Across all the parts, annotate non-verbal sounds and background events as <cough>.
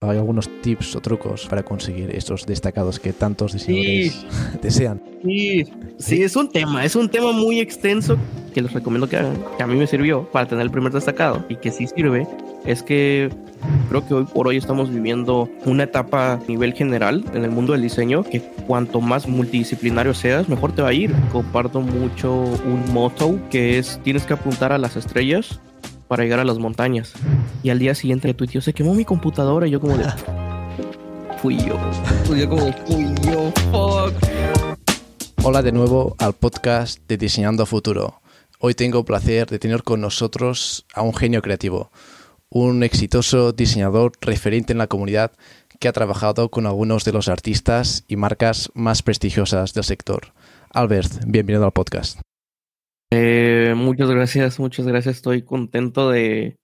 hay algunos tips o trucos para conseguir estos destacados que tantos diseñadores <laughs> desean. Sí, sí, es un tema, es un tema muy extenso que les recomiendo que hagan, que a mí me sirvió para tener el primer destacado y que sí sirve, es que creo que hoy por hoy estamos viviendo una etapa a nivel general en el mundo del diseño que cuanto más multidisciplinario seas, mejor te va a ir. Comparto mucho un motto que es tienes que apuntar a las estrellas para llegar a las montañas. Y al día siguiente tuiteó, se quemó mi computadora y yo como de... fui yo. Yo como, fui yo, fuck. Hola de nuevo al podcast de Diseñando Futuro. Hoy tengo el placer de tener con nosotros a un genio creativo, un exitoso diseñador referente en la comunidad que ha trabajado con algunos de los artistas y marcas más prestigiosas del sector. Albert, bienvenido al podcast. Eh, muchas gracias, muchas gracias. Estoy contento de,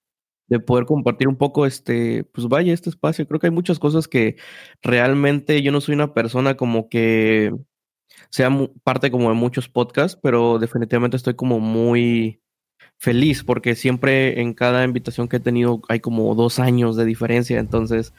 de, poder compartir un poco este, pues vaya, este espacio. Creo que hay muchas cosas que realmente yo no soy una persona como que sea parte como de muchos podcasts, pero definitivamente estoy como muy feliz porque siempre en cada invitación que he tenido hay como dos años de diferencia, entonces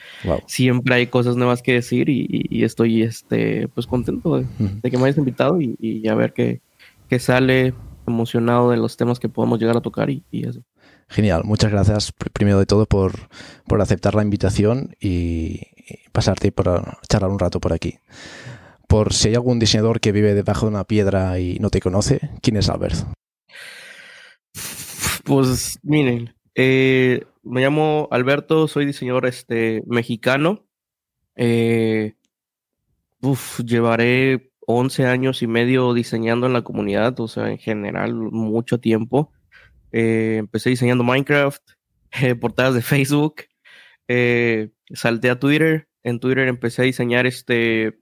siempre hay cosas nuevas que decir y, estoy este, pues contento de, que me hayas invitado y, y a ver qué, qué sale emocionado de los temas que podemos llegar a tocar y, eso. Genial, muchas gracias primero de todo por, por aceptar la invitación y, pasarte por charlar un rato por aquí. Por si hay algún diseñador que vive debajo de una piedra y no te conoce, ¿quién es Albert? Pues miren, eh, me llamo Alberto, soy diseñador este, mexicano. Eh, llevaré 11 años y medio diseñando en la comunidad, o sea, en general, mucho tiempo. Eh, empecé diseñando Minecraft, <laughs> eh, portadas de Facebook, eh, salté a Twitter, en Twitter empecé a diseñar este,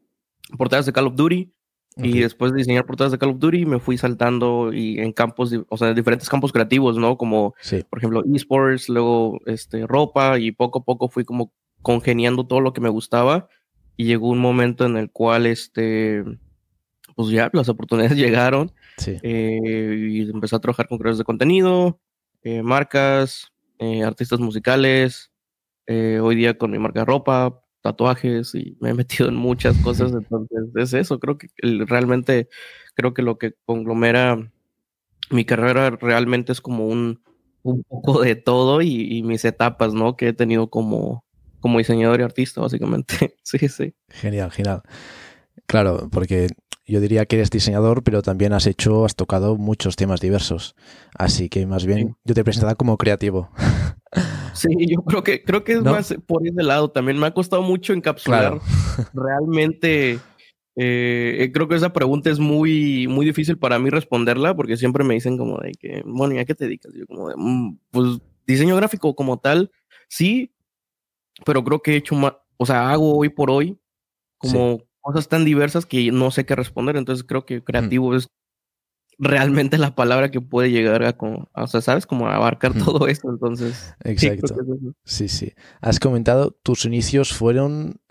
portadas de Call of Duty, y después de diseñar portadas de Call of Duty me fui saltando y en campos, o sea, diferentes campos creativos, ¿no? Como, por ejemplo, esports, luego este, ropa, y poco a poco fui como congeniando todo lo que me gustaba, y llegó un momento en el cual, este, pues ya las oportunidades <laughs> llegaron. Eh, y empecé a trabajar con creadores de contenido, eh, marcas, eh, artistas musicales, hoy día con mi marca de ropa, tatuajes y me he metido en muchas cosas. <laughs> Entonces es eso, creo que realmente, creo que lo que conglomera mi carrera realmente es como un, un poco de todo y, y, mis etapas, ¿no? Que he tenido como, como diseñador y artista, básicamente. <laughs> sí, sí. Genial, genial. Claro, porque yo diría que eres diseñador, pero también has hecho, has tocado muchos temas diversos. Así que más bien yo te presentaba como creativo. <laughs> Sí, yo creo que creo que es más por ese lado. También me ha costado mucho encapsular <laughs> realmente. Eh, creo que esa pregunta es muy, muy difícil para mí responderla porque siempre me dicen como de que, bueno, ¿y a qué te dedicas? Yo como de, mm, pues diseño gráfico como tal, sí, pero creo que he hecho más, o sea, hago hoy por hoy como cosas tan diversas que no sé qué responder. Entonces creo que creativo es realmente la palabra que puede llegar a, o sea, ¿sabes? Como abarcar todo esto. Entonces, exacto. Sí, sí, Has comentado, tus inicios fueron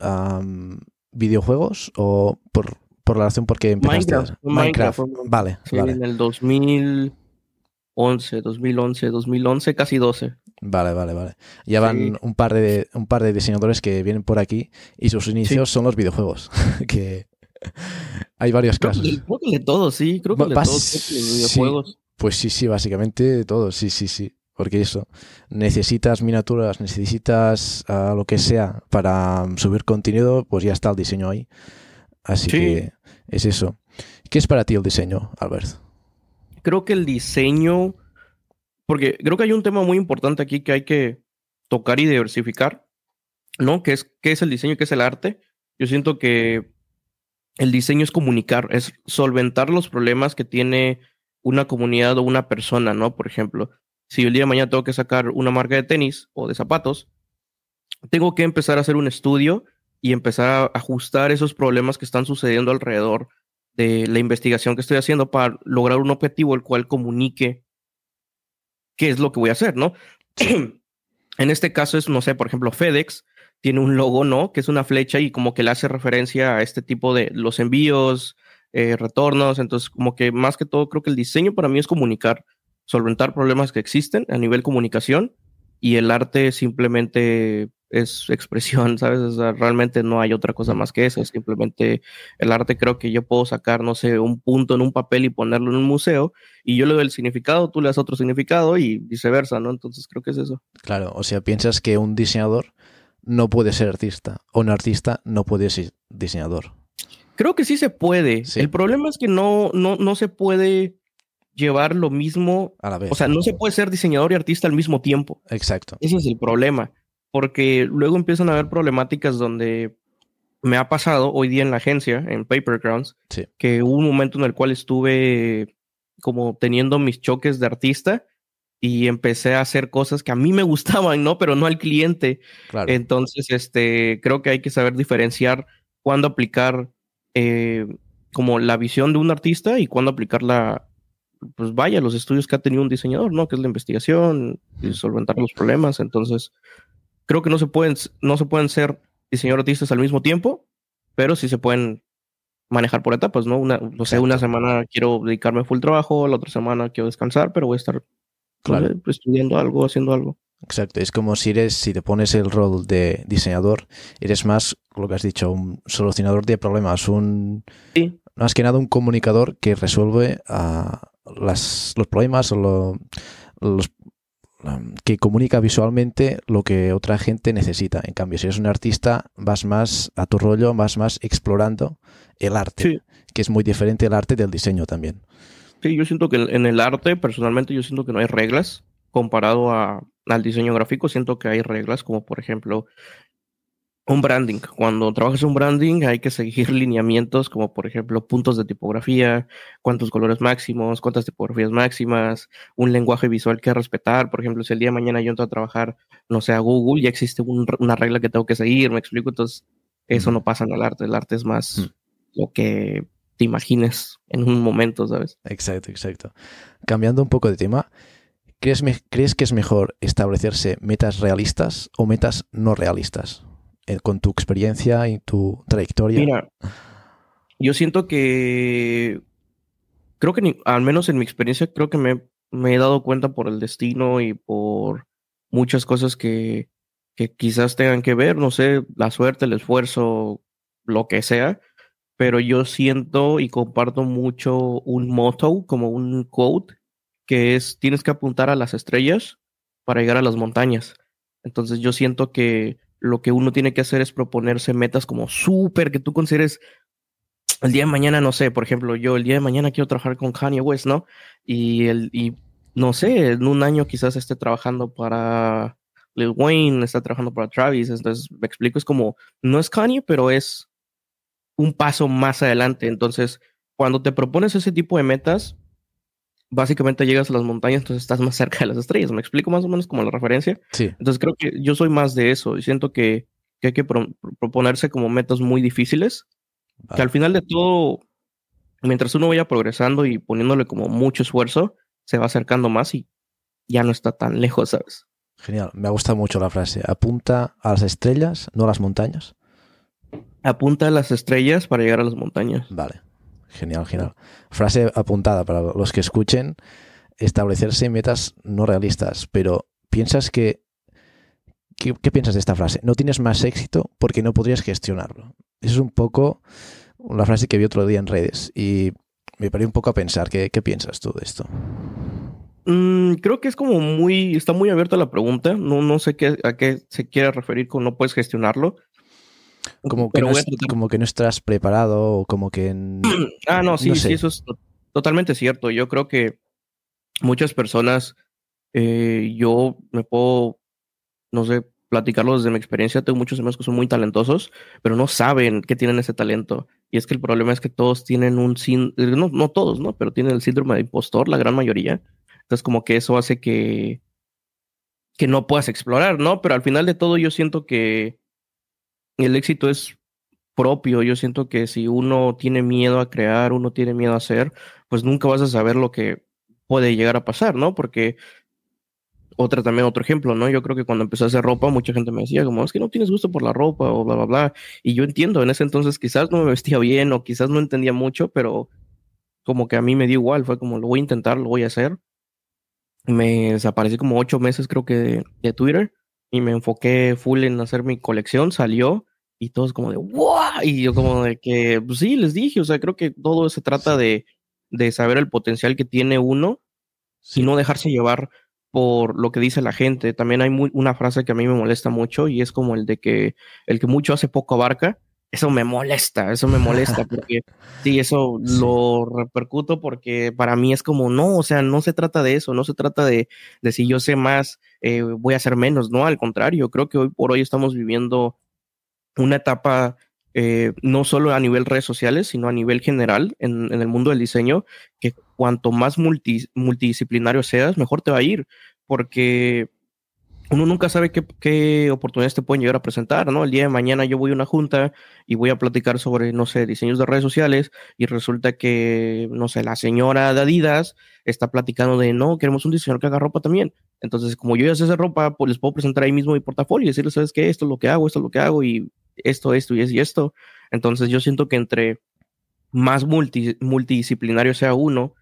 videojuegos o por, por la razón por qué empezaste. Minecraft. Minecraft. Vale, vale. En el 2011, 2011, 2011, casi 12. Vale, vale, vale. Ya van un, par de, un par de diseñadores que vienen por aquí y sus inicios son los videojuegos. <laughs> que hay varios casos. creo que de todos, sí. Creo que de videojuegos. pues sí, sí, básicamente de todos, sí, sí, sí. Porque eso, necesitas miniaturas, necesitas uh, lo que sea para subir contenido, pues ya está el diseño ahí. Así que es eso. ¿Qué es para ti el diseño, Albert? Creo que el diseño porque creo que hay un tema muy importante aquí que hay que tocar y diversificar, ¿no? ¿Qué es, qué es el diseño? ¿Qué es el arte? Yo siento que el diseño es comunicar, es solventar los problemas que tiene una comunidad o una persona, ¿no? Por ejemplo, si el día de mañana tengo que sacar una marca de tenis o de zapatos, tengo que empezar a hacer un estudio y empezar a ajustar esos problemas que están sucediendo alrededor de la investigación que estoy haciendo para lograr un objetivo el cual comunique qué es lo que voy a hacer, ¿no? <clears throat> en este caso es, no sé, por ejemplo, FedEx tiene un logo, ¿no? Que es una flecha y como que le hace referencia a este tipo de los envíos, eh, retornos. Entonces, como que más que todo, creo que el diseño para mí es comunicar, solventar problemas que existen a nivel comunicación y el arte simplemente es expresión, <laughs> ¿sabes? realmente no hay otra cosa más que eso. Simplemente el arte creo que yo puedo sacar, no sé, un punto en un papel y ponerlo en un museo y yo le doy el significado, tú le das otro significado y viceversa, ¿no? Entonces creo que es eso. Claro, o sea, piensas que un diseñador no puede ser artista o un artista no puede ser diseñador. Creo que sí se puede. El problema es que no, no, no se puede llevar lo mismo a la vez. O sea, no se puede ser diseñador y artista al mismo tiempo. Exacto. Ese es el problema porque luego empiezan a haber problemáticas donde me ha pasado hoy día en la agencia, en Paper Grounds, que hubo un momento en el cual estuve como teniendo mis choques de artista y empecé a hacer cosas que a mí me gustaban, ¿no? Pero no al cliente. Entonces, este, creo que hay que saber diferenciar cuándo aplicar eh, como la visión de un artista y cuándo aplicar la, pues vaya, los estudios que ha tenido un diseñador, ¿no? Que es la investigación y solventar los problemas. Entonces, creo que no se pueden, no se pueden ser diseñadores artistas al mismo tiempo, pero sí se pueden manejar por etapas, ¿no? Una, no sé, una semana quiero dedicarme a full trabajo, la otra semana quiero descansar, pero voy a estar estudiando algo, haciendo algo. Exacto, es como si eres, si te pones el rol de diseñador, eres más, lo que has dicho, un solucionador de problemas, un más que nada un comunicador que resuelve ah, las, los problemas o los, que comunica visualmente lo que otra gente necesita. En cambio, si eres un artista, vas más a tu rollo, vas más explorando el arte, que es muy diferente el arte del diseño también. Sí, yo siento que en el arte, personalmente, yo siento que no hay reglas comparado al diseño gráfico. Siento que hay reglas, como por ejemplo, un branding. Cuando trabajas un branding hay que seguir lineamientos como por ejemplo puntos de tipografía, cuántos colores máximos, cuántas tipografías máximas, un lenguaje visual que respetar. Por ejemplo, si el día de mañana yo entro a trabajar, no sé, a Google, ya existe una regla que tengo que seguir, me explico. Entonces, eso no pasa en el arte. El arte es más lo que te imagines en un momento, ¿sabes? Exacto, exacto. Cambiando un poco de tema, ¿crees, ¿crees que es mejor establecerse metas realistas o metas no realistas? Eh, con tu experiencia y tu trayectoria? Mira, yo siento que creo que al menos en mi experiencia creo que me, he dado cuenta por el destino y por muchas cosas que, que quizás tengan que ver, no sé, la suerte, el esfuerzo, lo que sea, pero yo siento y comparto mucho un motto, como un quote, que es tienes que apuntar a las estrellas para llegar a las montañas. Entonces yo siento que lo que uno tiene que hacer es proponerse metas como súper que tú consideres el día de mañana, no sé, por ejemplo, yo el día de mañana quiero trabajar con Kanye West, ¿no? Y, el, y no sé, en un año quizás esté trabajando para Lil Wayne, está trabajando para Travis, entonces me explico, es como, no es Kanye, pero es un paso más adelante, entonces cuando te propones ese tipo de metas, básicamente llegas a las montañas, entonces estás más cerca de las estrellas. ¿Me explico más o menos como la referencia? Sí. Entonces creo que yo soy más de eso y siento que, hay que proponerse como metas muy difíciles, que al final de todo, mientras uno vaya progresando y poniéndole como mucho esfuerzo, se va acercando más y ya no está tan lejos, ¿sabes? Genial, me ha gustado mucho la frase. Apunta a las estrellas, no a las montañas. Apunta a las estrellas para llegar a las montañas. Vale. Genial, genial. Frase apuntada para los que escuchen, establecerse metas no realistas, pero piensas que... ¿Qué, piensas de esta frase? No tienes más éxito porque no podrías gestionarlo. Eso es un poco una frase que vi otro día en redes y me paré un poco a pensar. ¿Qué, piensas tú de esto? Mm, creo que es como muy, está muy abierta la pregunta. No, no sé qué, a qué se quiere referir con no puedes gestionarlo. Como que, no como que no estás preparado o como que... <clears throat> ah, no, sí, sí, eso es totalmente cierto. Yo creo que muchas personas, eh, yo me puedo, no sé, platicarlo desde mi experiencia. Tengo muchos amigos que son muy talentosos, pero no saben que tienen ese talento. Y es que el problema es que todos tienen un sin, no, no todos, ¿no? Pero tienen el síndrome de impostor, la gran mayoría. Entonces, como que eso hace que, que no puedas explorar, ¿no? Pero al final de todo, yo siento que el éxito es propio. Yo siento que si uno tiene miedo a crear, uno tiene miedo a hacer, pues nunca vas a saber lo que puede llegar a pasar, ¿no? Porque otra también otro ejemplo, ¿no? Yo creo que cuando empecé a hacer ropa, mucha gente me decía como, es que no tienes gusto por la ropa o bla, bla, bla. Y yo entiendo, en ese entonces quizás no me <laughs> vestía bien o quizás no entendía mucho, pero como que a mí me dio igual, fue como, lo voy a intentar, lo voy a hacer. Me desaparecí como ocho meses creo que de Twitter y me enfoqué full en hacer mi colección, salió y todos como de ¡wow! Y yo como de que, pues sí, les dije, o sea, creo que todo se trata de, de saber el potencial que tiene uno y no dejarse llevar por lo que dice la gente. También hay una frase que a mí me molesta mucho y es como el de que el que mucho hace poco abarca. Eso me molesta, eso me molesta porque sí, eso <laughs> lo repercuto porque para mí es como, no, o sea, no se trata de eso, no se trata de, de si yo sé más, eh, voy a hacer menos, no, al contrario, creo que hoy por hoy estamos viviendo una etapa eh, no solo a nivel redes sociales, sino a nivel general en, el mundo del diseño, que cuanto más multidisciplinario seas, mejor te va a ir, porque uno nunca sabe qué, oportunidades te pueden llegar a presentar, ¿no? El día de mañana yo voy a una junta y voy a platicar sobre, no sé, diseños de redes sociales y resulta que, no sé, la señora de Adidas está platicando de, no, queremos un diseñador que haga ropa también. Entonces, como yo ya sé hacer ropa, pues les puedo presentar ahí mismo mi portafolio y decirles, ¿sabes qué? Esto es lo que hago, esto es lo que hago y esto, esto y esto. Entonces yo siento que entre más multidisciplinario sea uno,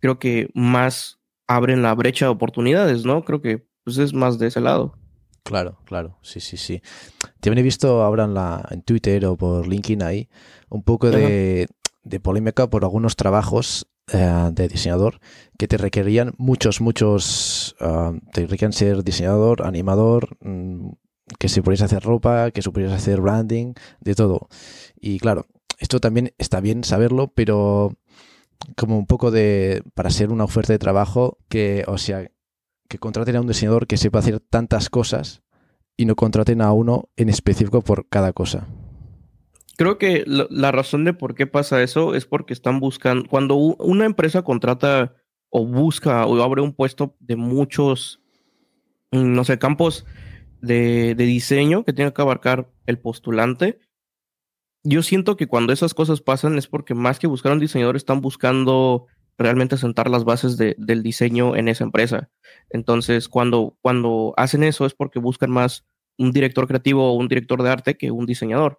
creo que más abren la brecha de oportunidades, ¿no? Creo que pues es más de ese lado. Claro, claro, sí, sí, sí. También he visto ahora en, la, en Twitter o por LinkedIn ahí un poco de, polémica por algunos trabajos eh, de diseñador que te requerían muchos, muchos, ah, te requerían ser diseñador, animador, mm, que pudiese hacer ropa, que pudiese hacer branding, de todo. Y claro, esto también está bien saberlo, pero como un poco de para ser una oferta de trabajo que, o sea, que contraten a un diseñador que sepa hacer tantas cosas y no contraten a uno en específico por cada cosa. Creo que la, razón de por qué pasa eso es porque están buscando, cuando una empresa contrata o busca o abre un puesto de muchos, no sé, campos de, diseño que tenga que abarcar el postulante. Yo siento que cuando esas cosas pasan es porque más que buscar un diseñador están buscando realmente sentar las bases del diseño en esa empresa. Entonces, cuando, cuando hacen eso es porque buscan más un director creativo o un director de arte que un diseñador.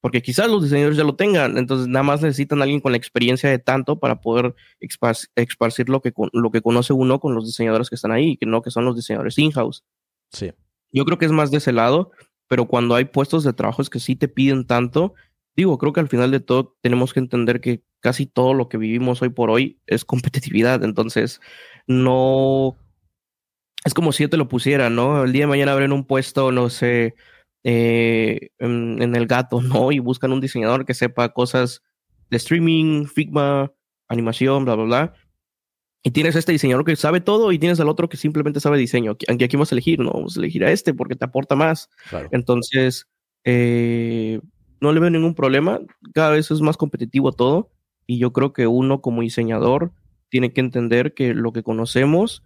Porque quizás los diseñadores ya lo tengan, entonces nada más necesitan a alguien con la experiencia de tanto para poder esparcir lo que, lo que conoce uno con los diseñadores que están ahí, que no que son los diseñadores in-house. Sí. Yo creo que es más de ese lado, pero cuando hay puestos de trabajo que sí te piden tanto, digo, creo que al final de todo tenemos que entender que casi todo lo que vivimos hoy por hoy es competitividad, entonces no es como si yo te lo pusiera, ¿no? El día de mañana abren un puesto, no sé, eh, en, en, el gato, <laughs> ¿no? Y buscan un diseñador que sepa cosas de streaming, Figma, animación, bla, bla, bla y tienes este diseñador que sabe todo y tienes al otro que simplemente sabe diseño. Aquí, aquí vamos a elegir, no vamos a elegir a este porque te aporta más. Entonces, eh, no le veo ningún problema. Cada vez es más competitivo todo y yo creo que uno como diseñador tiene que entender que lo que conocemos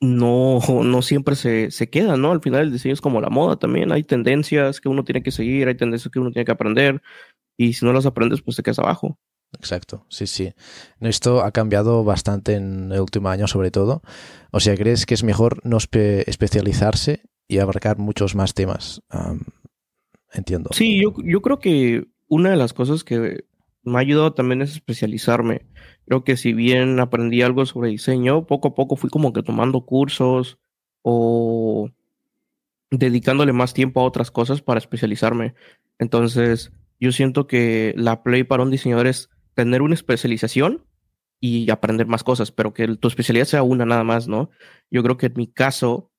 no, no siempre se, se queda, ¿no? Al final el diseño es como la moda también. Hay tendencias que uno tiene que seguir, hay tendencias que uno tiene que aprender y si no las aprendes, pues te quedas abajo. Exacto, sí, sí. Esto ha cambiado bastante en el último año, sobre todo. O sea, ¿crees que es mejor no especializarse y abarcar muchos más temas? entiendo. Sí, yo, yo creo que una de las cosas que me ha ayudado también es especializarme. Creo que si bien aprendí algo sobre diseño, poco a poco fui como que tomando cursos o dedicándole más tiempo a otras cosas para especializarme. Entonces, yo siento que la play para un diseñador es tener una especialización y aprender más cosas, pero que tu especialidad sea una nada más, ¿no? Yo creo que en mi caso,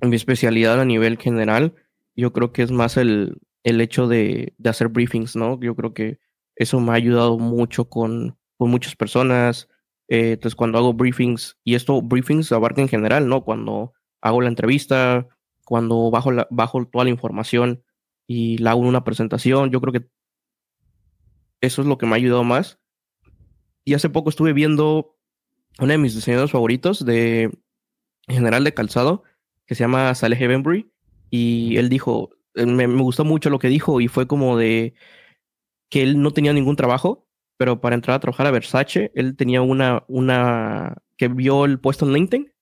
en mi especialidad a nivel general, yo creo que es más el, el hecho de, de, hacer briefings, ¿no? Yo creo que eso me ha ayudado mucho con, con muchas personas. Eh, entonces, cuando hago briefings, y esto briefings abarca en general, ¿no? Cuando hago la entrevista, cuando bajo, la, bajo toda la información y la hago una presentación, yo creo que eso es lo que me ha ayudado más. Y hace poco estuve viendo uno de mis diseñadores favoritos de general de calzado, que se llama Saleh Evenbury, y él dijo, eh, me, gustó mucho lo que dijo y fue como de que él no tenía ningún trabajo, pero para entrar a trabajar a Versace, él tenía una, una que vio el puesto en LinkedIn,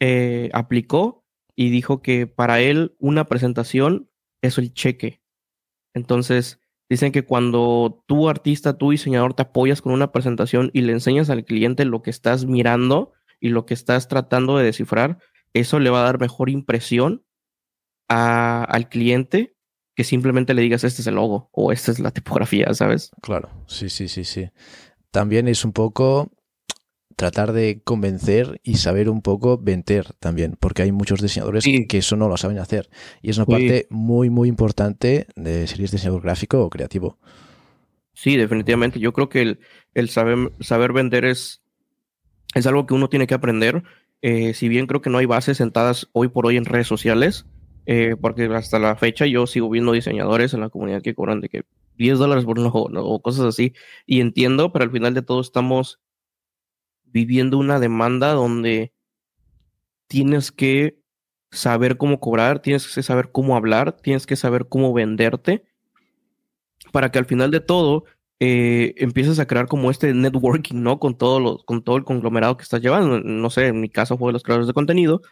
eh, aplicó y dijo que para él una presentación es el cheque. Entonces, Dicen que cuando tú artista, tú diseñador, te apoyas con una presentación y le enseñas al cliente lo que estás mirando y lo que estás tratando de descifrar, eso le va a dar mejor impresión al cliente que simplemente le digas este es el logo o esta es la tipografía, ¿sabes? Claro, sí, sí, sí, sí. También es un poco tratar de convencer y saber un poco vender también, porque hay muchos diseñadores que eso no lo saben hacer. Y es una parte muy, muy importante de ser diseñador gráfico o creativo. Sí, definitivamente. Yo creo que el, el saber, saber vender es, es algo que uno tiene que aprender. Eh, si bien creo que no hay bases sentadas hoy por hoy en redes sociales, eh, porque hasta la fecha yo sigo viendo diseñadores en la comunidad que cobran de que 10 dólares por un o cosas así. Y entiendo, pero al final de todo estamos viviendo una demanda donde tienes que saber cómo cobrar, tienes que saber cómo hablar, tienes que saber cómo venderte, para que al final de todo eh, empieces a crear como este networking, ¿no? Con todo, lo, con todo el conglomerado que estás llevando. No sé, en mi caso fue los creadores de contenido.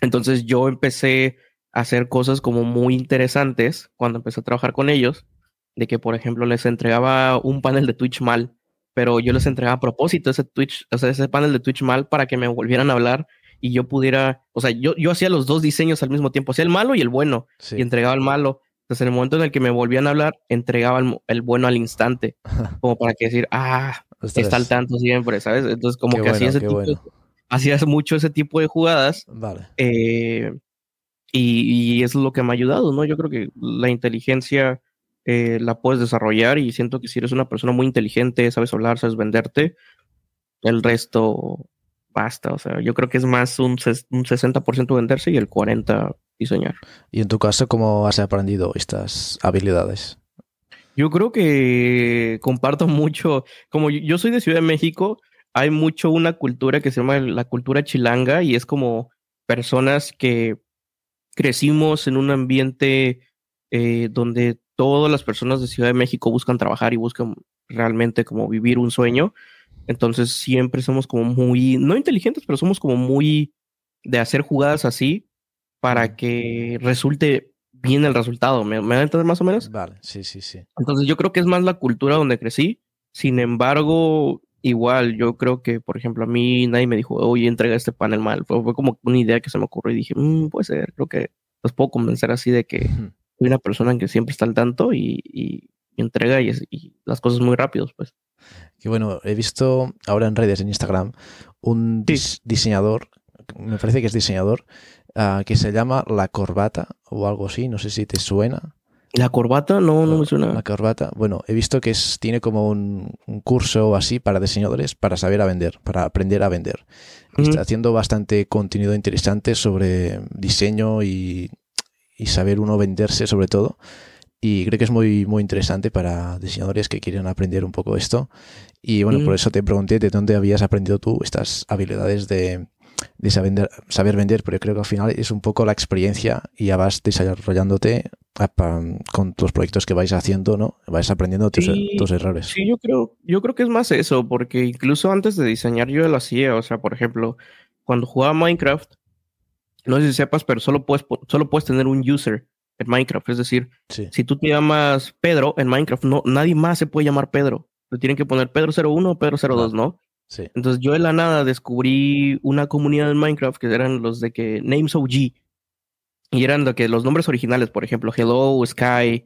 Entonces yo empecé a hacer cosas como muy interesantes cuando empecé a trabajar con ellos, de que por ejemplo les entregaba un panel de Twitch mal pero yo les entregaba a propósito ese Twitch, o sea, ese panel de Twitch mal para que me volvieran a hablar y yo pudiera, o sea, yo, yo hacía los dos diseños al mismo tiempo, hacía el malo y el bueno, y entregaba el malo. Entonces, en el momento en el que me volvían a hablar, entregaba el, bueno al instante, <laughs> como para que decir, ah, está al tanto siempre, ¿sabes? Entonces, como que hacía ese tipo, hacías mucho ese tipo de jugadas. Vale. Eh, y, y, es lo que me ha ayudado, ¿no? Yo creo que la inteligencia eh, la puedes desarrollar y siento que si eres una persona muy inteligente, sabes hablar, sabes venderte, el resto basta. O sea, yo creo que es más un, un 60% venderse y el 40% diseñar. ¿Y en tu caso cómo has aprendido estas habilidades? Yo creo que comparto mucho, como yo soy de Ciudad de México, hay mucho una cultura que se llama la cultura chilanga y es como personas que crecimos en un ambiente eh, donde todas las personas de Ciudad de México buscan trabajar y buscan realmente como vivir un sueño. Entonces siempre somos como muy, no inteligentes, pero somos como muy de hacer jugadas así para que resulte bien el resultado. ¿Me, me a entender más o menos? Vale, sí, sí, sí. Entonces yo creo que es más la cultura donde crecí. Sin embargo, igual yo creo que, por ejemplo, a mí nadie me dijo, oye, entrega este panel mal. Fue, como una idea que se me ocurrió y dije, mm, puede ser, creo que los puedo convencer así de que soy una persona que siempre está al tanto y, entrega y, las cosas muy rápidos, pues. Y bueno, he visto ahora en redes, en Instagram, un diseñador, me parece que es diseñador, ah, que se llama La Corbata o algo así, no sé si te suena. La corbata no, no me suena. La corbata, bueno, he visto que es, tiene como un, curso así para diseñadores para saber a vender, para aprender a vender. Está haciendo bastante contenido interesante sobre diseño y y saber uno venderse sobre todo. Y creo que es muy, muy interesante para diseñadores que quieren aprender un poco esto. Y bueno, por eso te pregunté de dónde habías aprendido tú estas habilidades de, de saber, saber vender, pero creo que al final es un poco la experiencia y ya vas desarrollándote con tus proyectos que vais haciendo, ¿no? Vais aprendiendo tus, tus, errores. Sí, yo creo, yo creo que es más eso, porque incluso antes de diseñar yo lo hacía, o sea, por ejemplo, cuando jugaba Minecraft, no sé si sepas, pero solo puedes, solo puedes tener un user en Minecraft. Es decir, si tú te llamas Pedro en Minecraft, no, nadie más se puede llamar Pedro. Le tienen que poner Pedro 01 o Pedro 02, ¿no? Sí. Entonces yo de la nada descubrí una comunidad en Minecraft que eran los de que Names OG. Y eran de que los nombres originales, por ejemplo, Hello, Sky,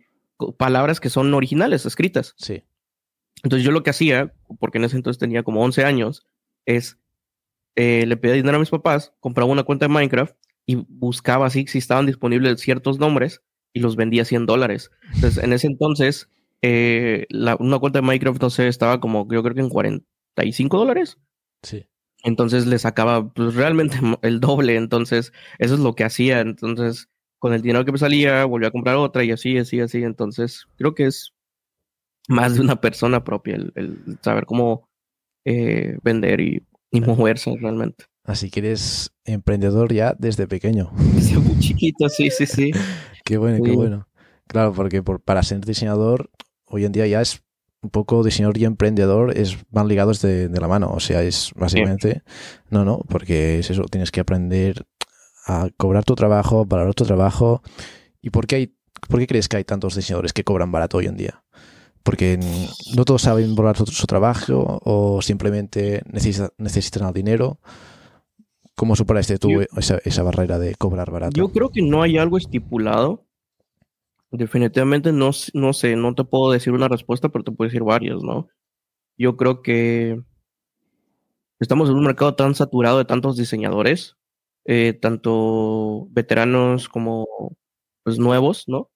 palabras que son originales, escritas. Sí. Entonces yo lo que hacía, porque en ese entonces tenía como 11 años, es eh, le pedía dinero a mis papás, compraba una cuenta de Minecraft y buscaba así si estaban disponibles ciertos nombres y los vendía a 100 dólares. Entonces, en ese entonces, eh, una cuenta de Minecraft, no sé, estaba como yo creo que en 45 dólares. Sí. Entonces le sacaba pues, realmente <laughs> el doble. Entonces, eso es lo que hacía. Entonces, con el dinero que me salía, volví a comprar otra y así, así, así. Entonces, creo que es más de una persona propia el, saber cómo eh, vender y, y moverse realmente. Así que eres emprendedor ya desde pequeño. Desde muy chiquito, sí, sí, sí. <laughs> qué bueno, qué bueno. Claro, porque por, para ser diseñador, hoy en día ya es un poco diseñador y emprendedor es, van ligados de, la mano. O sea, es básicamente, no, no, porque es eso, tienes que aprender a cobrar tu trabajo, valorar tu trabajo. ¿Y por qué, hay, por qué crees que hay tantos diseñadores que cobran barato hoy en día? Porque no todos saben valorar su, trabajo o simplemente necesitan, necesitan el dinero ¿Cómo superaste tú esa, esa, barrera de cobrar barato? Yo creo que no hay algo estipulado. Definitivamente no, no sé, no te puedo decir una respuesta, pero te puedo decir varias, ¿no? Yo creo que estamos en un mercado tan saturado de tantos diseñadores, eh, tanto veteranos como pues, nuevos, ¿no?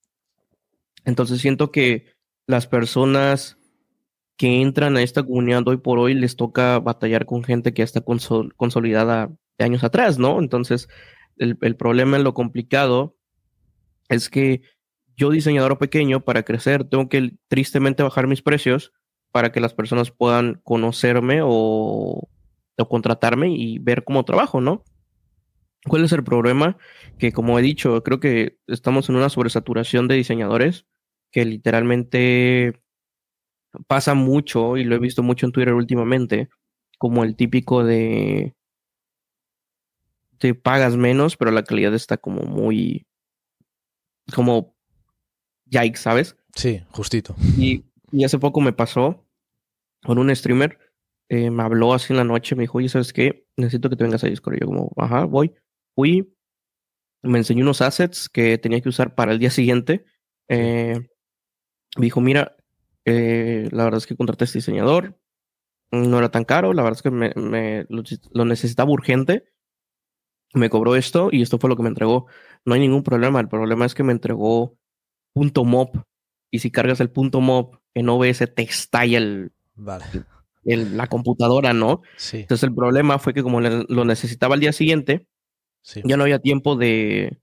Entonces siento que las personas que entran a esta comunidad hoy por hoy les toca batallar con gente que ya está consolidada de años atrás, ¿no? Entonces, el, el problema, lo complicado, es que yo, diseñador pequeño, para crecer, tengo que tristemente bajar mis precios para que las personas puedan conocerme o, o contratarme y ver cómo trabajo, ¿no? ¿Cuál es el problema? Que como he dicho, creo que estamos en una sobresaturación de diseñadores que literalmente pasa mucho, y lo he visto mucho en Twitter últimamente, como el típico de te pagas menos, pero la calidad está como muy como yikes, ¿sabes? Sí, justito. Y, y hace poco me pasó con un streamer, eh, me habló así en la noche, me dijo, oye, ¿sabes qué? Necesito que te vengas a Discord. Y yo como, ajá, voy. Fui, me enseñó unos assets que tenía que usar para el día siguiente. Eh, me dijo, mira, eh, la verdad es que contraté a este diseñador, no era tan caro, la verdad es que me, lo, necesitaba urgente, me cobró esto y esto fue lo que me entregó. No hay ningún problema, el problema es que me entregó punto .mop y si cargas el punto .mop en OBS te estalla el, la computadora, ¿no? Sí. Entonces el problema fue que como lo necesitaba al día siguiente, ya no había tiempo de,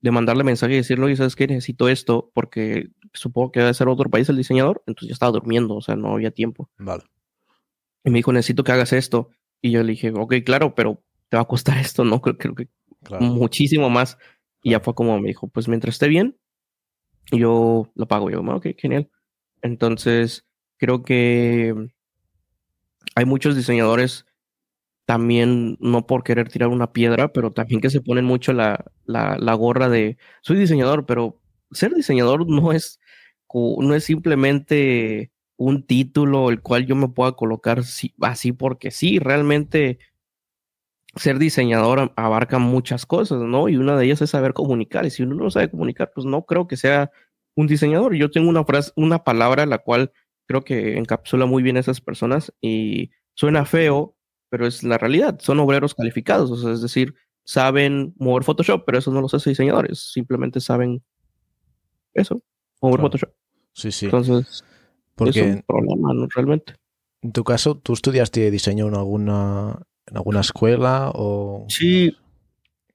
de mandarle mensaje y decirle, oye, ¿sabes qué? Necesito esto porque supongo que debe ser otro país el diseñador. Entonces ya estaba durmiendo, o sea, no había tiempo. Vale. Y me dijo, necesito que hagas esto. Y yo le dije, ok, claro, pero te va a costar esto, ¿no? <laughs> Creo, que muchísimo más. Y ya fue como me dijo, pues mientras esté bien, yo lo pago. Yo, ok, genial. Entonces, creo que hay muchos diseñadores también, no por querer tirar una piedra, pero también que se ponen mucho la, la, gorra de soy diseñador, pero ser diseñador no es, no es simplemente un título el cual yo me pueda colocar así porque sí, realmente ser diseñador abarca muchas cosas, ¿no? Y una de ellas es saber comunicar. Y si uno no sabe comunicar, pues no creo que sea un diseñador. Yo tengo una frase, una palabra la cual creo que encapsula muy bien a esas personas y suena feo, pero es la realidad. Son obreros calificados, o sea, es decir, saben mover Photoshop, pero eso no los hace diseñadores, simplemente saben eso, mover Photoshop. Sí, sí. Entonces, Porque es un problema, ¿no? Realmente. En tu caso, ¿tú estudiaste diseño en alguna, en alguna escuela o...? Sí,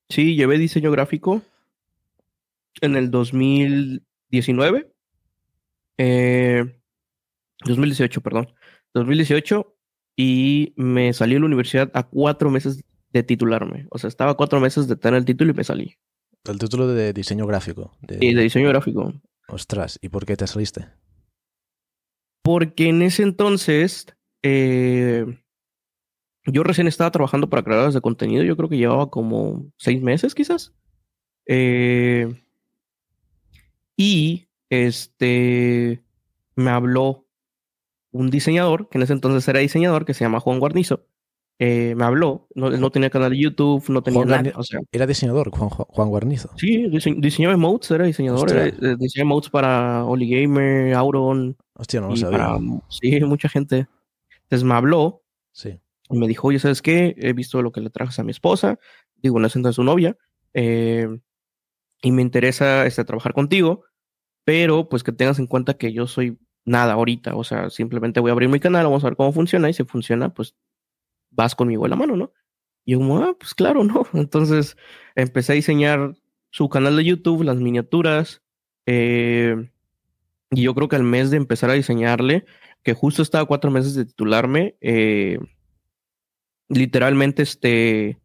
sí, llevé diseño gráfico en el 2019. Eh, 2018, perdón. 2018 y me salí de la universidad a cuatro meses de titularme. O sea, estaba cuatro meses de tener el título y me salí. ¿El título de diseño gráfico? De... Sí, de diseño gráfico. Ostras, ¿y por qué te saliste? Porque en ese entonces eh, yo recién estaba trabajando para creadores de contenido. Yo creo que llevaba como seis meses quizás. Eh, y este me habló un diseñador, que en ese entonces era diseñador, que se llama Juan Guarnizo, eh, me habló. No, no, tenía canal de YouTube, no tenía nada. O sea, era diseñador, Juan, Juan Guarnizo. Sí, diseñaba emotes, era diseñador. Era, eh, diseñaba emotes para Oli Gamer, Auron. Hostia, no lo sabía. sí, mucha gente. Entonces me habló. Sí. Y me dijo, oye, ¿sabes qué? He visto lo que le trajes a mi esposa. Digo, en ese entonces su novia. Eh, y me interesa este, trabajar contigo. Pero pues que tengas en cuenta que yo soy nada ahorita. O sea, simplemente voy a abrir mi canal, vamos a ver cómo funciona y si funciona, pues vas conmigo en la mano, ¿no? Y yo como, ah, pues claro, <laughs> ¿no? Entonces empecé a diseñar su canal de YouTube, las miniaturas. Eh, y yo creo que al mes de empezar a diseñarle, que justo estaba cuatro meses de titularme, eh, literalmente este,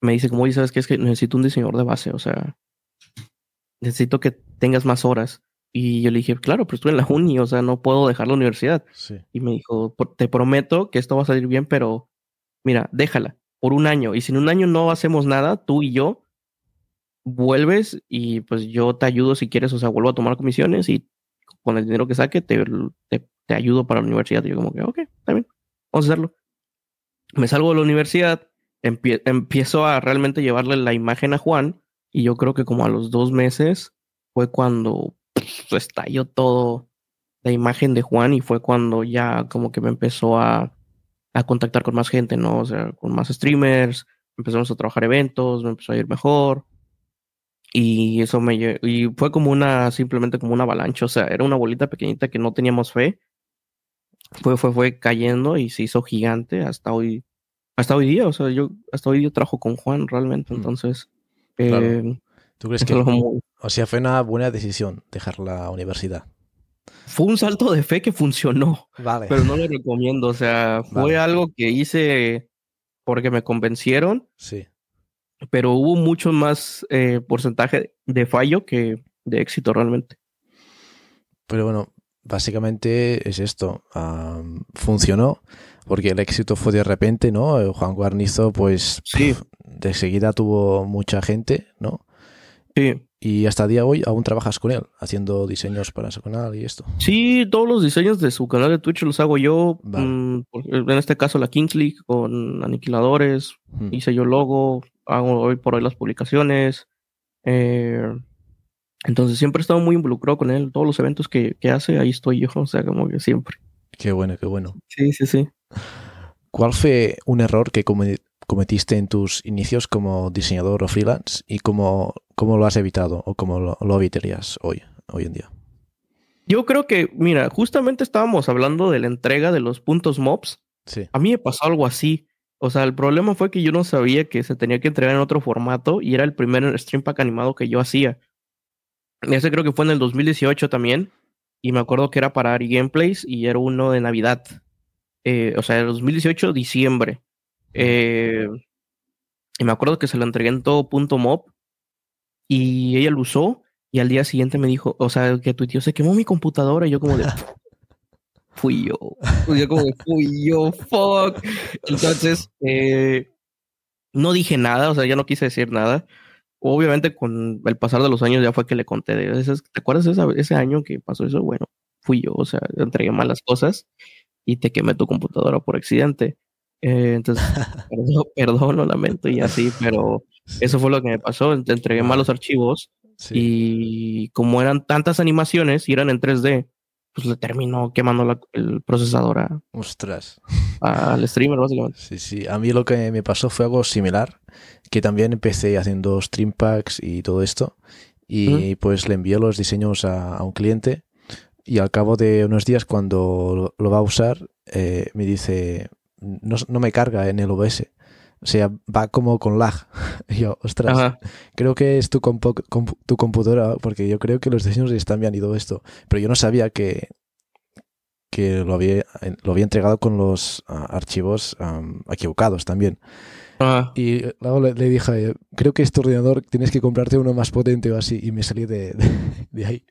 me dice como, ¿sabes qué? Es que necesito un diseñador de base, o sea, necesito que tengas más horas. Y yo le dije, claro, pero estuve en la uni, o sea, no puedo dejar la universidad. Y me dijo, te prometo que esto va a salir bien, pero mira, déjala por un año. Y si en un año no hacemos nada, tú y yo, vuelves y pues yo te ayudo si quieres, o sea, vuelvo a tomar comisiones y con el dinero que saque te, te, ayudo para la universidad. Y yo como que, ok, está bien, vamos a hacerlo. Me salgo de la universidad, empiezo a realmente llevarle la imagen a Juan y yo creo que como a los dos meses fue cuando pues, estalló todo la imagen de Juan y fue cuando ya como que me empezó a, a contactar con más gente, ¿no? O sea, con más streamers, empezamos a trabajar eventos, me empezó a ir mejor. Y eso me y fue como una, simplemente como una avalancha, o sea, era una bolita pequeñita que no teníamos fe. Fue, fue, fue cayendo y se hizo gigante hasta hoy, hasta hoy día, o sea, yo hasta hoy día trabajo con Juan realmente, mm. entonces. Eh, ¿Tú crees <laughs> que, o sea, fue una buena decisión dejar la universidad? Fue un salto de fe que funcionó, vale. pero no lo recomiendo, o sea, fue algo que hice porque me convencieron. Sí pero hubo mucho más eh, porcentaje de fallo que de éxito realmente. Pero bueno, básicamente es esto. funcionó porque el éxito fue de repente, ¿no? Eh, Juan Guarnizo, pues sí. de seguida tuvo mucha gente, ¿no? Sí. Y hasta el día de hoy aún trabajas con él, haciendo diseños para su canal y esto. Sí, todos los diseños de su canal de Twitch los hago yo. Mm, en este caso la Kings League con aniquiladores. Hmm. Hice yo logo, hago hoy por hoy las publicaciones. Eh, entonces siempre he estado muy involucrado con él. Todos los eventos que, hace, ahí estoy yo. <laughs> O sea, como que siempre. Qué bueno, qué bueno. Sí, sí, sí. ¿Cuál fue un error que cometiste en tus inicios como diseñador o freelance y cómo, cómo lo has evitado o cómo lo, lo evitarías hoy, hoy en día? Yo creo que, mira, justamente estábamos hablando de la entrega de los puntos mobs. Sí. A mí me pasó algo así. O sea, el problema fue que yo no sabía que se tenía que entregar en otro formato y era el primer stream pack animado que yo hacía. Ese creo que fue en el 2018 también. Y me acuerdo que era para Ari Gameplays y era uno de Navidad. Eh, o sea, el 2018, diciembre. Eh, y me acuerdo que se lo entregué en todo punto mob. Y ella lo usó. Y al día siguiente me dijo, o sea, que tu tío se quemó mi computadora. Y yo, como de, <laughs> fui yo. Yo como, fui yo, fuck. Entonces, eh, no dije nada, o sea, ya no quise decir nada. Obviamente, con el pasar de los años ya fue que le conté de ¿Te acuerdas de ese año que pasó eso? Bueno, fui yo, o sea, entregué malas cosas y te quemé tu computadora por accidente. Eh, entonces, <laughs> perdón, lo lamento y así, pero eso fue lo que me pasó. Te entregué malos archivos y como eran tantas animaciones y eran en 3D, pues le terminó quemando el procesador a, Ostras. al streamer, básicamente. Sí, sí. A mí lo que me pasó fue algo similar, que también empecé haciendo stream packs y todo esto, y pues le envié los diseños a, un cliente, y al cabo de unos días, cuando lo, va a usar, eh, me dice, no, no, me carga en el OBS. O sea, va como con lag. <laughs> Y yo, ostras, creo que es tu, tu computadora, porque yo creo que los diseños están bien y todo esto. Pero yo no sabía que, que lo, había, lo había entregado con los ah, archivos equivocados también. Y luego le, dije, creo que este ordenador tienes que comprarte uno más potente o así. Y me salí de, <laughs> de ahí.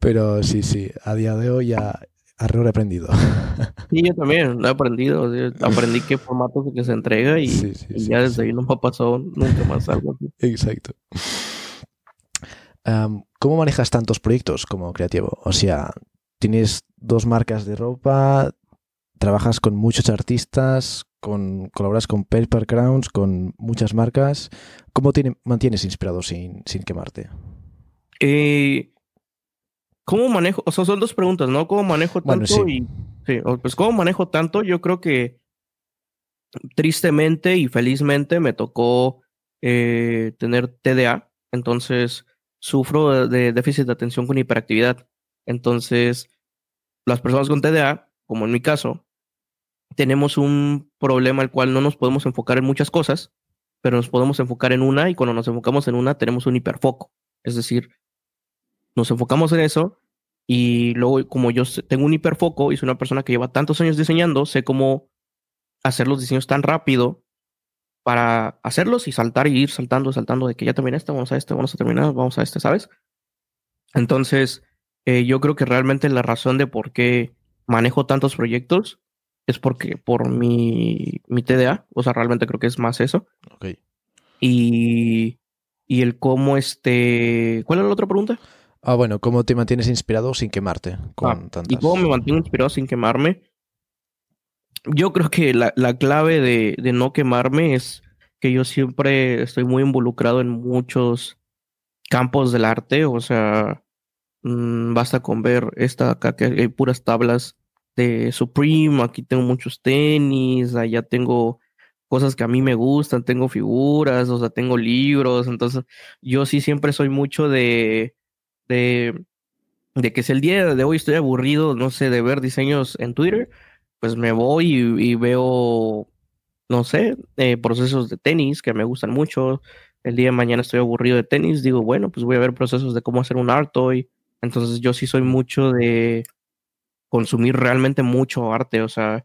Pero sí, sí, a día de hoy ya, Error aprendido. Sí, yo también lo he aprendido. Aprendí qué formato que se entrega y, ya desde ahí no me ha pasado nunca más algo así. Exacto. ¿Cómo manejas tantos proyectos como creativo? O sea, tienes dos marcas de ropa, trabajas con muchos artistas, con, colaboras con Paper Crowns, con muchas marcas. ¿Cómo te mantienes inspirado sin, sin quemarte? Eh, ¿Cómo manejo? O sea, son dos preguntas, ¿no? ¿Cómo manejo tanto? Y, sí, pues ¿cómo manejo tanto? Yo creo que tristemente y felizmente me tocó eh, tener TDA, entonces sufro de, déficit de atención con hiperactividad. Entonces, las personas con TDA, como en mi caso, tenemos un problema al cual no nos podemos enfocar en muchas cosas, pero nos podemos enfocar en una y cuando nos enfocamos en una tenemos un hiperfoco. Es decir, nos enfocamos en eso y luego como yo tengo un hiperfoco y soy una persona que lleva tantos años diseñando, sé cómo hacer los diseños tan rápido para hacerlos y saltar y ir saltando, saltando de que ya terminé este, vamos a este, vamos a terminar, vamos a este, ¿sabes? Entonces, eh, yo creo que realmente la razón de por qué manejo tantos proyectos es porque por mi, mi TDA, o sea, realmente creo que es más eso. Ok. Y, y el cómo este... ¿Cuál es la otra pregunta? Ah, bueno, ¿cómo te mantienes inspirado sin quemarte? Con ah, ¿Y cómo me mantengo inspirado sin quemarme? Yo creo que la, clave de, no quemarme es que yo siempre estoy muy involucrado en muchos campos del arte, o sea, mm, basta con ver esta acá que hay puras tablas de Supreme, aquí tengo muchos tenis, allá tengo cosas que a mí me gustan, tengo figuras, o sea, tengo libros, entonces yo sí siempre soy mucho de, de, de que si el día de hoy estoy aburrido, no sé, de ver diseños en Twitter, pues me voy y, veo, no sé, eh, procesos de tenis que me gustan mucho. El día de mañana estoy aburrido de tenis, digo, bueno, pues voy a ver procesos de cómo hacer un art toy. Entonces yo sí soy mucho de consumir realmente mucho arte, o sea,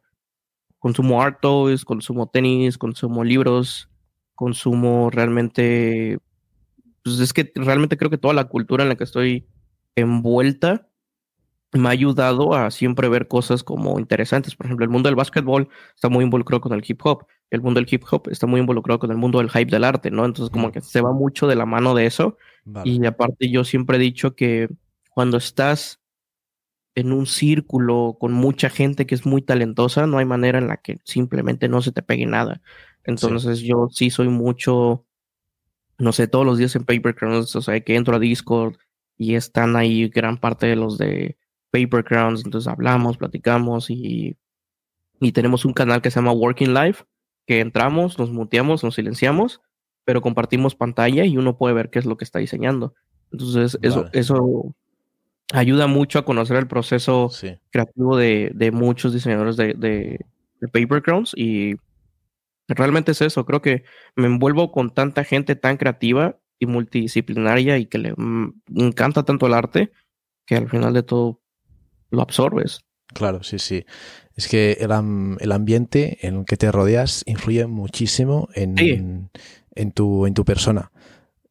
consumo art toys, consumo tenis, consumo libros, consumo realmente, pues es que realmente creo que toda la cultura en la que estoy envuelta me ha ayudado a siempre ver cosas como interesantes. Por ejemplo, el mundo del básquetbol está muy involucrado con el hip hop. El mundo del hip hop está muy involucrado con el mundo del hype del arte, ¿no? Entonces, como que se va mucho de la mano de eso. Y aparte, yo siempre he dicho que cuando estás en un círculo con mucha gente que es muy talentosa, no hay manera en la que simplemente no se te pegue nada. Entonces, yo sí soy mucho, no sé, todos los días en Paper Crowns, o sea, que entro a Discord y están ahí gran parte de los de Paper Crowns, entonces hablamos, platicamos y, y tenemos un canal que se llama Working Life, que entramos, nos muteamos, nos silenciamos, pero compartimos pantalla y uno puede ver qué es lo que está diseñando. Entonces, eso, eso ayuda mucho a conocer el proceso creativo de, de, muchos diseñadores de, de, de Paper Crowns y realmente es eso. Creo que me envuelvo con tanta gente tan creativa y multidisciplinaria y que le mm, encanta tanto el arte que al final de todo lo absorbes. Claro, sí, sí. Es que el, el ambiente en el que te rodeas influye muchísimo en, en, tu, en tu persona.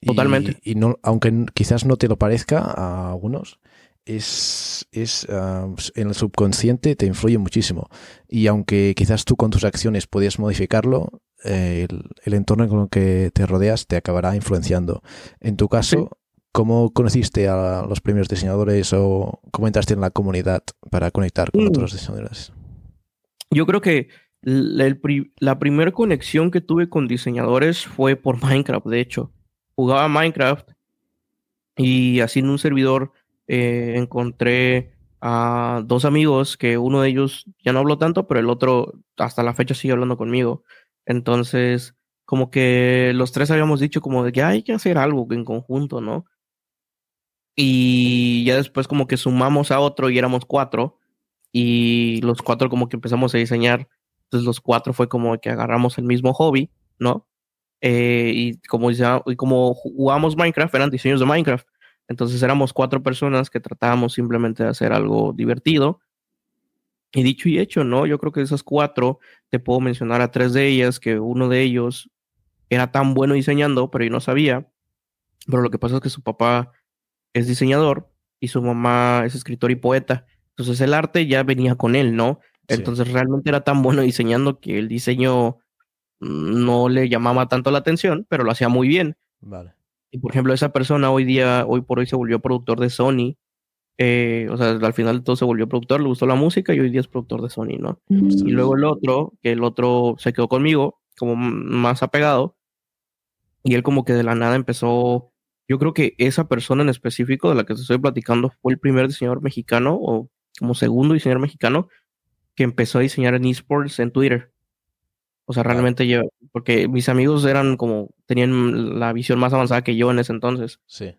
Totalmente. Y, no, aunque quizás no te lo parezca a algunos, es, es ah, en el subconsciente te influye muchísimo. Y aunque quizás tú con tus acciones puedes modificarlo, eh, el, entorno con el que te rodeas te acabará influenciando. En tu caso, ¿Cómo conociste a los primeros diseñadores o cómo entraste en la comunidad para conectar con mm. otros diseñadores? Yo creo que la, primera conexión que tuve con diseñadores fue por <laughs> Minecraft, de hecho. Jugaba Minecraft y así en un servidor eh, encontré a dos amigos que uno de ellos ya no habló tanto, pero el otro hasta la fecha sigue hablando conmigo. Entonces, como que los tres habíamos dicho como de que hay que hacer algo en conjunto, ¿no? Y ya después como que sumamos a otro y éramos cuatro. Y los cuatro como que empezamos a diseñar. Entonces los cuatro fue como que agarramos el mismo hobby, ¿no? Eh, y como, y como jugamos Minecraft, eran diseños de Minecraft. Entonces éramos cuatro personas que tratábamos simplemente de hacer algo divertido. Y dicho y hecho, ¿no? Yo creo que de esas cuatro te puedo mencionar a tres de ellas, que uno de ellos era tan bueno diseñando, pero yo no sabía. Pero lo que pasa es que su papá es diseñador y su mamá es escritor y poeta. Entonces el arte ya venía con él, ¿no? Entonces realmente era tan bueno diseñando que el diseño no le llamaba tanto la atención, pero lo hacía muy bien. Vale. Y por ejemplo, esa persona hoy día, hoy por hoy se volvió productor de Sony. Eh, o sea, al final de todo se volvió productor, le gustó la música y hoy día es productor de Sony, ¿no? Y luego el otro, que el otro se quedó conmigo, como más apegado, y él como que de la nada empezó yo creo que esa persona en específico de la que te estoy platicando fue el primer diseñador mexicano o como segundo diseñador mexicano que empezó a diseñar en esports en Twitter. O sea, realmente yo, porque mis amigos eran como, tenían la visión más avanzada que yo en ese entonces. Sí.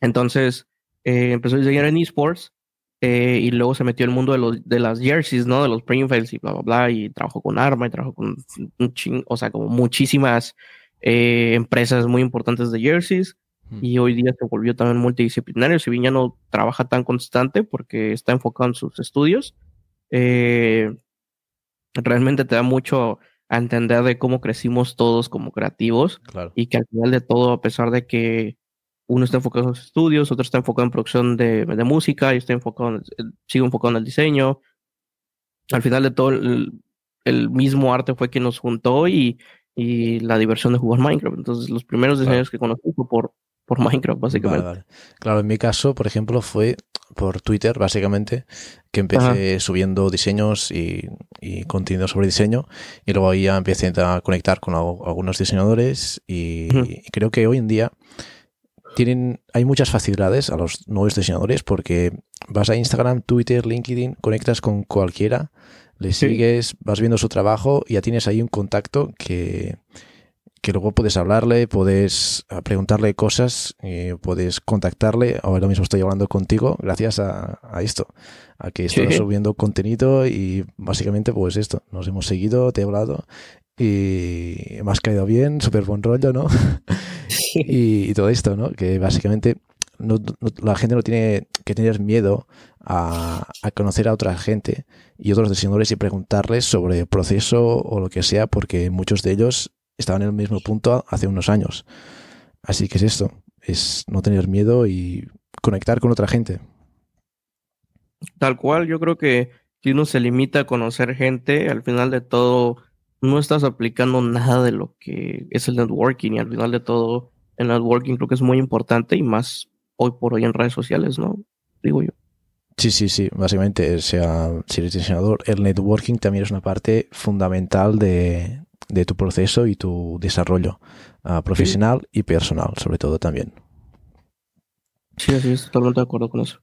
Then eh, empezó a diseñar en esports eh, y luego se metió en el mundo de, los, de las jerseys, ¿no? De los Springfields y bla, bla, bla. Y trabajó con Arma y trabajó con un ching, o sea, como muchísimas eh, empresas muy importantes de jerseys y hoy día se volvió también multidisciplinario, si bien ya no trabaja tan constante porque está enfocado en sus estudios, eh, realmente te da mucho a entender de cómo crecimos todos como creativos y que al final de todo, a pesar de que uno está enfocado en sus estudios, otro está enfocado en producción de, música y está enfocado, sigue enfocado en el diseño, al final de todo el, mismo arte fue quien nos juntó y, y la diversión de jugar Minecraft. Entonces los primeros diseños que conocí fue por, por Minecraft, básicamente. Claro, en mi caso, por ejemplo, fue por Twitter, básicamente, que empecé subiendo diseños y, contenido sobre diseño y luego ahí ya empecé a conectar con algunos diseñadores y, creo que hoy en día tienen, hay muchas facilidades a los nuevos diseñadores porque vas a Instagram, Twitter, LinkedIn, conectas con cualquiera, le sigues, vas viendo su trabajo y ya tienes ahí un contacto que que luego puedes hablarle, puedes ah, preguntarle cosas, y puedes contactarle. Ahora mismo estoy hablando contigo gracias a, esto, a que estoy subiendo contenido y básicamente pues esto, nos hemos seguido, te he hablado y me has caído bien, súper buen rollo, ¿no? <laughs> y, todo esto, ¿no? Que básicamente la gente no tiene que tener miedo a, a, conocer a otra gente y otros diseñadores y preguntarles sobre el proceso o lo que sea, porque muchos de ellos estaban en el mismo punto hace unos años. Así que es esto, es no tener miedo y conectar con otra gente. Tal cual, yo creo que si uno se limita a conocer gente, al final de todo no estás aplicando nada de lo que es el networking y al final de todo el networking creo que es muy importante y más hoy por hoy en redes sociales, ¿no? Digo yo. Sí, sí, sí, básicamente, o sea, si eres diseñador, el networking también es una parte fundamental de, de tu proceso y tu desarrollo ah, profesional y personal, sobre todo también. Sí, sí, estoy totalmente de acuerdo con eso.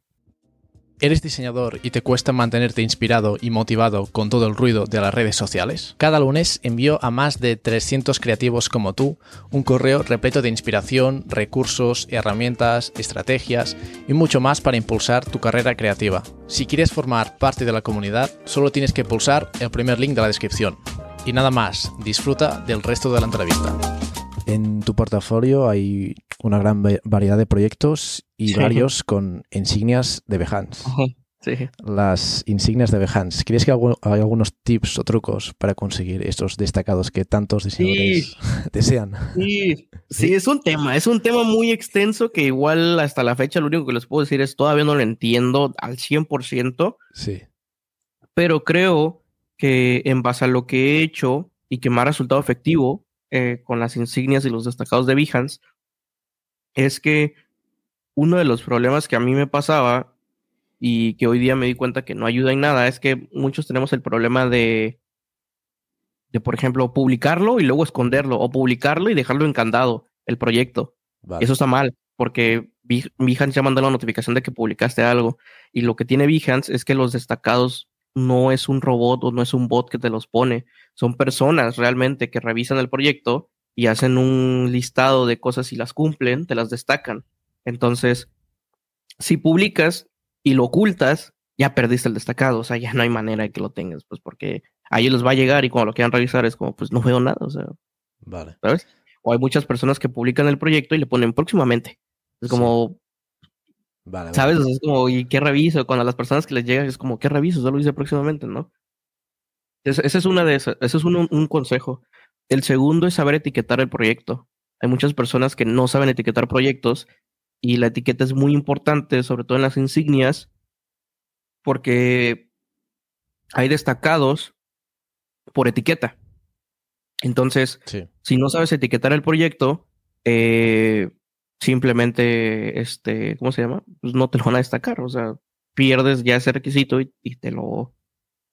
¿Eres diseñador y te cuesta mantenerte inspirado y motivado con todo el ruido de las redes sociales? Cada lunes envío a más de 300 creativos como tú un correo repleto de inspiración, recursos, herramientas, estrategias y mucho más para impulsar tu carrera creativa. Si quieres formar parte de la comunidad, solo tienes que pulsar el primer link de la descripción. Y nada más, disfruta del resto de la entrevista. En tu portafolio hay una gran variedad de proyectos y varios con insignias de Behance. Sí. Las insignias de Behance. ¿Crees que hay algunos tips o trucos para conseguir estos destacados que tantos diseñadores <laughs> desean? Sí. sí, es un tema, es un tema muy extenso que igual hasta la fecha lo único que les puedo decir es todavía no lo entiendo al 100%. Sí. Pero creo que en base a lo que he hecho y que me ha resultado efectivo eh, con las insignias y los destacados de Behance, es que uno de los problemas que a mí me pasaba y que hoy día me di cuenta que no ayuda en nada es que muchos tenemos el problema de, de por ejemplo, publicarlo y luego esconderlo, o publicarlo y dejarlo encandado, el proyecto. Eso está mal, porque Behance ya mandó la notificación de que publicaste algo. Y lo que tiene Behance es que los destacados no es un robot o no es un bot que te los pone, son personas realmente que revisan el proyecto y hacen un listado de cosas y las cumplen, te las destacan. Entonces, si publicas y lo ocultas, ya perdiste el destacado, o sea, ya no hay manera de que lo tengas, pues porque ahí les va a llegar y cuando lo quieran revisar es como, pues no veo nada, o sea, vale. ¿sabes? O hay muchas personas que publican el proyecto y le ponen próximamente. Es como, ¿Sabes? es como, ¿y qué reviso? Cuando a las personas que les llegan es como, ¿qué reviso? Solo dice próximamente, ¿no? Ese, es una de esas, ese es un, un, consejo. El segundo es saber etiquetar el proyecto. Hay muchas personas que no saben etiquetar proyectos y la etiqueta es muy importante, sobre todo en las insignias, porque hay destacados por etiqueta. Entonces, si no sabes etiquetar el proyecto, eh, simplemente, este, ¿cómo se llama? Pues no te lo van a destacar, o sea, pierdes ya ese requisito y, te lo,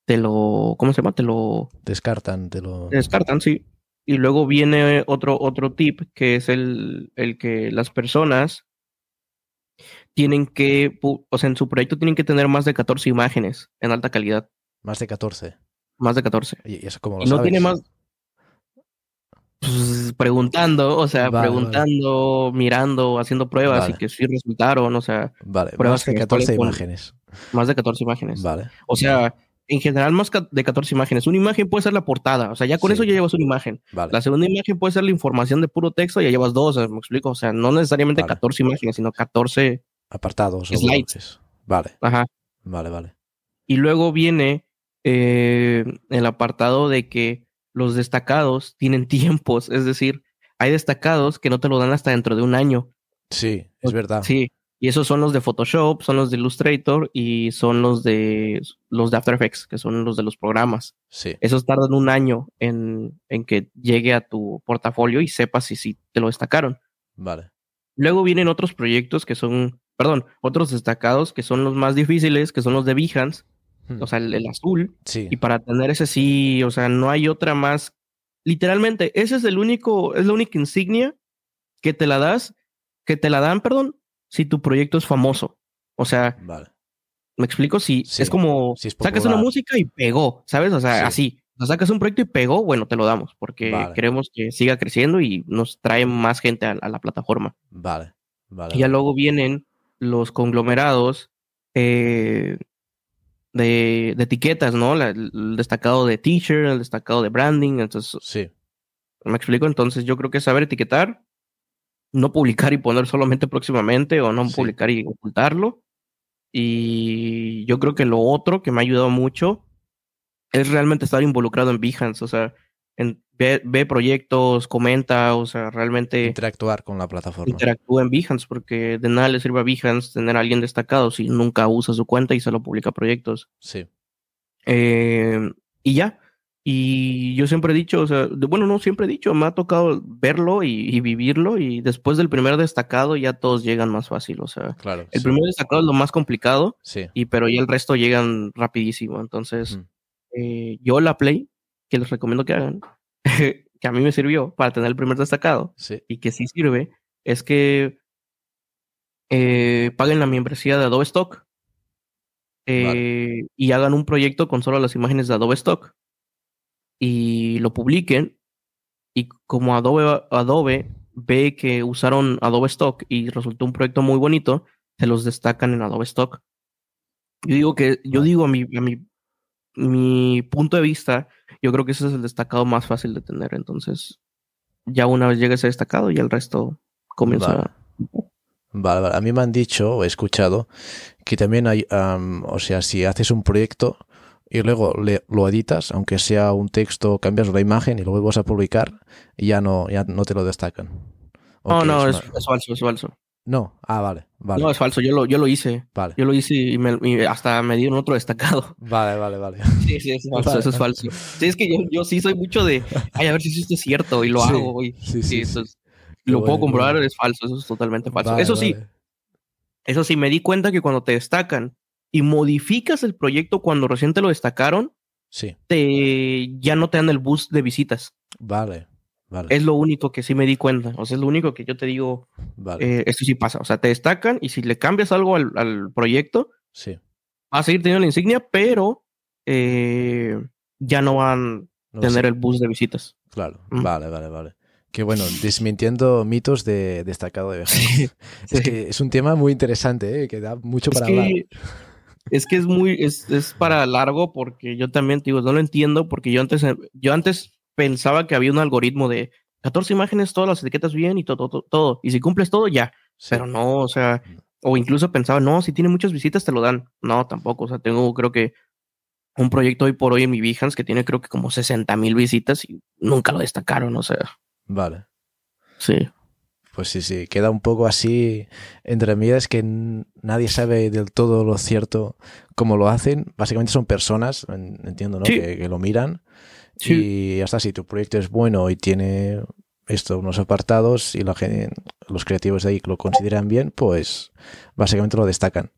te lo, ¿cómo se llama? Te lo descartan, te lo descartan, sí. Y luego viene otro, otro tip que es el, el que las personas tienen que, o sea, en su proyecto tienen que tener más de 14 imágenes en alta calidad. Más de 14. Más de 14. ¿Y eso cómo lo no tiene más, pues, preguntando, o sea, preguntando, mirando, haciendo pruebas y que sí resultaron, o sea, vale. pruebas de 14 imágenes. Más de 14 imágenes. Vale. O sea, en general más de 14 imágenes. Una imagen puede ser la portada, o sea, ya con eso ya llevas una imagen. Vale. La segunda imagen puede ser la información de puro texto, ya llevas dos, me explico, o sea, no necesariamente 14 imágenes, sino 14 apartados. Slides. Vale. Ajá. Vale, vale. Y luego viene eh, el apartado de que los destacados tienen <laughs> tiempos, es decir, hay destacados que no te lo dan hasta dentro de un año. Sí, es verdad. Sí, y esos son los de Photoshop, son los de Illustrator y son los de los de After Effects, que son los de los programas. Sí. Esos tardan un año en, en que llegue a tu portafolio y sepas si, si te lo destacaron. Vale. Luego vienen otros proyectos que son perdón, otros destacados que son los más difíciles, que son los de Behance. O sea, el, el azul. Sí. Y para tener ese sí, o sea, no hay otra más. Literalmente, ese es el único, es la única insignia que te la das, que te la dan, perdón, si tu proyecto es famoso. O sea, Vale. me explico, si Sí, es como es sacas una música y pegó, ¿sabes? O sea, Sí. así. O sea, sacas un proyecto y pegó, bueno, te lo damos, porque Vale. queremos que siga creciendo y nos trae más gente a, a la plataforma. Vale. Vale. Y ya luego vienen los conglomerados eh, de, de etiquetas, ¿no? La- el destacado de teacher, el destacado de branding. Entonces, Sí. ¿me explico? Entonces, yo creo que saber etiquetar, no publicar y poner solamente próximamente o no Sí. publicar y ocultarlo. Y yo creo que lo otro que me ha ayudado mucho es realmente estar involucrado en Behance, o sea, en, ve, ve proyectos, comenta, o sea, realmente Interactuar con la plataforma. interactúa en Behance, porque de nada le sirve a Behance tener a alguien destacado si nunca usa su cuenta y solo publica proyectos. Sí. Eh, y ya. Y yo siempre he dicho, o sea, de- bueno, no siempre he dicho, me ha tocado verlo y, y vivirlo y después del primer destacado ya todos llegan más fácil, o sea, Claro. el sí. primer destacado es lo más complicado Sí. y pero ya el resto llegan rapidísimo. Entonces, Mm. eh, yo la play, que les recomiendo que hagan, <laughs> que a mí me sirvió para tener el primer destacado, Sí. y que sí sirve es que eh, paguen la membresía de Adobe Stock eh, y hagan un proyecto con solo las imágenes de Adobe Stock y lo publiquen y como Adobe, Adobe ve que usaron Adobe Stock y resultó un proyecto muy bonito, se los destacan en Adobe Stock. Yo digo que, yo digo a mi, a mi, mi punto de vista, yo creo que ese es el destacado más fácil de tener. Entonces, ya una vez llega ese destacado, ya el resto comienza. Vale. Vale, vale. A mí me han dicho o he escuchado que también hay, am, o sea, si haces un proyecto y luego le- lo editas, aunque sea un texto, cambias la imagen y lo vuelves a publicar, ya no, ya no te lo destacan. ¿O No, no, es falso, es falso. No, ah, vale, vale, No, es falso. Yo lo, yo lo hice. vale, Yo lo hice y, me- y hasta me dieron otro destacado. <laughs> vale, vale, vale. Sí, sí, es falso, Vale. eso es falso. Sí, es que yo, yo sí soy mucho de, ay, a ver si esto es cierto y lo Sí, hago. Y, Sí, sí, sí, eso es- lo puedo comprobar, bueno. es falso, eso es totalmente falso. Vale, eso sí, eso sí, me di cuenta que cuando te destacan y modificas el proyecto cuando recién te lo destacaron, Sí, te, ya no te dan el boost de visitas. vale, vale, Es lo único que sí me di cuenta. O sea, es lo único que yo te digo, vale, eh, esto sí pasa. O sea, te destacan y si le cambias algo al, al proyecto, sí. va a seguir teniendo la insignia, pero eh, ya no van No a tener el boost de visitas. Claro, Mm. vale, vale, vale. Que bueno, desmintiendo mitos de destacado de <laughs> Behance. Es que es un tema muy interesante, ¿eh? que da mucho Es para hablar. que, es que es muy, es, es para largo porque yo también, te digo, no lo entiendo porque yo antes, yo antes pensaba que había un algoritmo de 14 imágenes, todas las etiquetas bien y todo, todo, todo. Y si cumples todo, ya. Sí. Pero no, o sea, o incluso pensaba, no, si tiene muchas visitas te lo dan. No, tampoco. O sea, tengo creo que un proyecto hoy por hoy en mi Behance que tiene creo que como 60 mil visitas y nunca lo destacaron. O sea, Vale. sí. Pues sí, sí, queda un poco así entre medias que nadie sabe del todo lo cierto cómo lo hacen. Básicamente son personas, en- entiendo, ¿no? Sí. Que, que lo miran. Sí. Y ya está, si tu proyecto es bueno y tiene esto, unos apartados y la gente, los creativos de ahí lo consideran bien, pues básicamente lo destacan.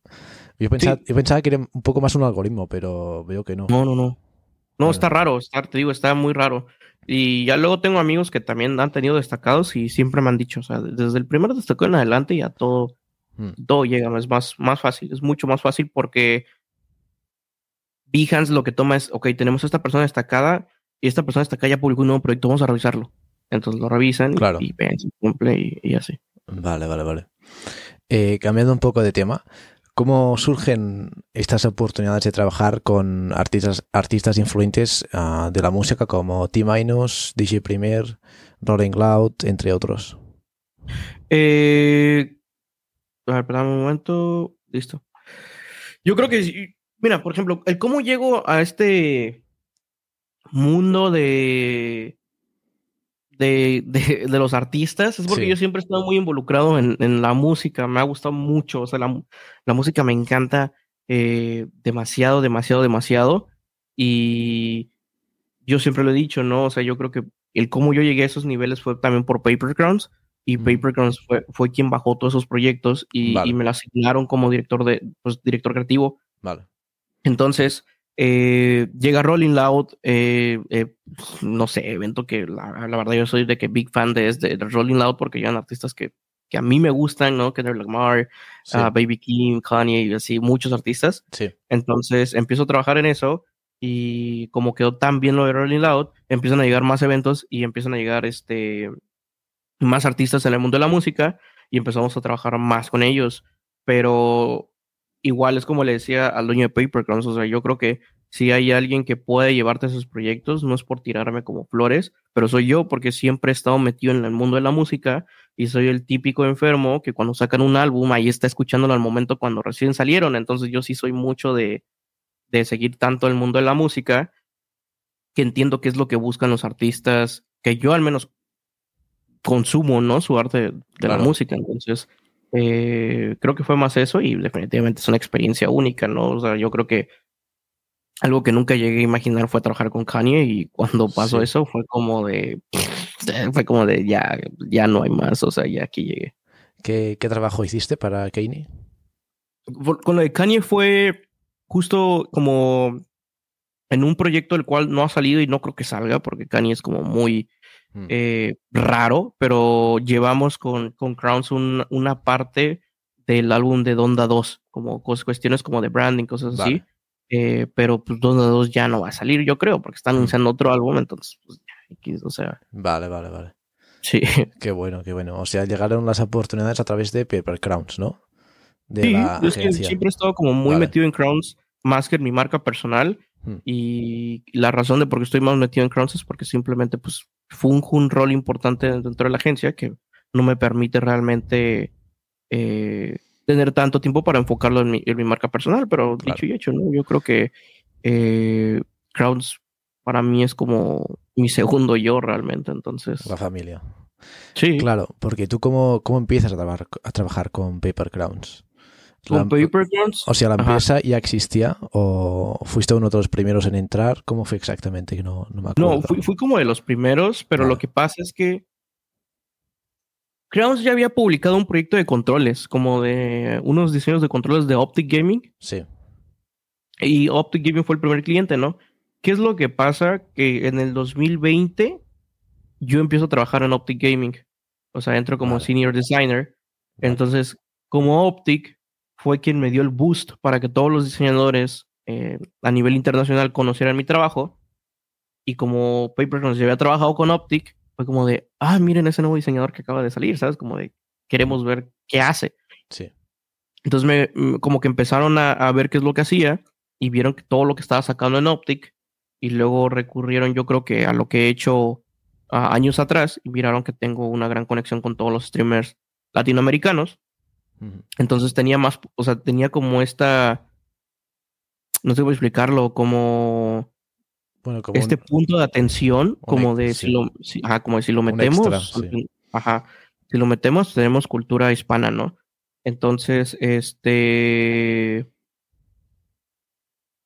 Yo pensaba, yo pensaba que era un poco más un algoritmo, pero veo que no. No, no, no. No, Bueno. está raro, está, te digo, está muy raro. Y ya luego tengo amigos que también han tenido destacados y siempre me han dicho, o sea, desde el primer destacado en adelante ya todo, Mm, todo llega, es más, más fácil, es mucho más fácil porque Behance lo que toma es, ok, tenemos a esta persona destacada y esta persona destacada ya publicó un nuevo proyecto, vamos a revisarlo. Entonces lo revisan y- Claro. y, ven si cumple y, y así. Vale, vale, vale. Eh, cambiando un poco de tema, ¿cómo surgen estas oportunidades de trabajar con artistas, artistas influentes ah, de la música como T-Minus, DJ Premier, Rolling Loud, entre otros? Eh, a ver, perdón un momento. Listo. Yo creo que, mira, por ejemplo, el cómo llego a este mundo de, de, de, de los artistas es porque Sí. yo siempre he estado muy involucrado en, en la música. Me ha gustado mucho. O sea, la, la música me encanta eh, demasiado, demasiado, demasiado. Y yo siempre lo he dicho, ¿no? O sea, yo creo que el cómo yo llegué a esos niveles fue también por Paper Crowns y Paper Crowns fue, fue quien bajó todos esos proyectos y, y, me lo asignaron como director de pues, director creativo. Vale. Entonces, eh, llega Rolling Loud, eh, eh, no sé, evento que la, la, verdad yo soy de que big fan de, de, de Rolling Loud porque llegan artistas que, que, a mí me gustan, ¿no? Que Lamar, sí. uh, Baby King, Kanye y así, muchos artistas. Sí. Entonces empiezo a trabajar en eso y como quedó tan bien lo de Rolling Loud, empiezan a llegar más eventos y empiezan a llegar este, más artistas en el mundo de la música y empezamos a trabajar más con ellos. Pero igual es como le decía al dueño de Papercrumbs, o sea, yo creo que si hay alguien que puede llevarte esos proyectos, no es por tirarme como flores, pero soy yo porque siempre he estado metido en el mundo de la música y soy el típico enfermo que cuando sacan un álbum ahí está escuchándolo al momento cuando recién salieron, entonces yo sí soy mucho de, de seguir tanto el mundo de la música que entiendo qué es lo que buscan los artistas, que yo al menos consumo, ¿no? Su arte de claro. la música, entonces eh, creo que fue más eso y definitivamente es una experiencia única, ¿no? O sea, yo creo que algo que nunca llegué a imaginar fue trabajar con Kanye y cuando pasó sí. eso fue como de, <sniffs> fue como de ya, ya no hay más, o sea, ya aquí llegué. ¿Qué, qué trabajo hiciste para Kanye? Con lo de Kanye fue justo como en un proyecto el cual no ha salido y no creo que salga porque Kanye es como muy Mm. eh, raro, pero llevamos con, con Crowns un, una parte del álbum de Donda 2, como cuestiones como de branding, cosas vale. así. Eh, pero pues Donda 2 ya no va a salir, yo creo, porque están Mm. anunciando otro álbum, entonces, pues, X, o sea, Vale, vale, vale. sí. <laughs> Qué bueno, qué bueno. O sea, llegaron las oportunidades a través de Paper Crowns, ¿no? De Sí, la es que siempre he estado como muy Vale. metido en Crowns más que en mi marca personal. Mm. Y la razón de por qué estoy más metido en Crowns es porque simplemente pues funjo un rol importante dentro de la agencia que no me permite realmente eh, tener tanto tiempo para enfocarlo en mi, en mi marca personal. Pero Claro. dicho y hecho, ¿no? Yo creo que eh, Crowns para mí es como mi segundo yo realmente. Entonces, La familia. sí. Claro, porque tú cómo, cómo empiezas a trabajar, a trabajar con Paper Crowns. La- Crowns. o sea, ¿la Ajá. empresa ya existía o fuiste uno de los primeros en entrar? ¿Cómo fue exactamente? Que no, no me acuerdo. No, fui, fui como de los primeros, pero lo que pasa es que Crowns ya había publicado un proyecto de controles, como de unos diseños de controles de Optic Gaming, Sí, y Optic Gaming fue el primer cliente, ¿no? ¿Qué es lo que pasa? Que en el 2020 yo empiezo a trabajar en Optic Gaming, o sea, entro como Vale. senior designer, entonces como Optic fue quien me dio el boost para que todos los diseñadores eh, a nivel internacional conocieran mi trabajo. Y como Paper Crowns ya había trabajado con Optic, fue como de, ah, miren ese nuevo diseñador que acaba de salir, ¿sabes? Como de, queremos ver qué hace. sí. Entonces me, mm, como que empezaron a, a ver qué es lo que hacía y vieron que todo lo que estaba sacando en Optic y luego recurrieron yo creo que a lo que he hecho años atrás y miraron que tengo una gran conexión con todos los streamers latinoamericanos. Entonces tenía más, o sea, tenía como esta, no sé cómo explicarlo, como Bueno, como este un- punto de atención, como de sí. si lo, si- ajá, como de si lo metemos, extra, sí. ajá, si lo metemos, tenemos cultura hispana, ¿no? Entonces, este,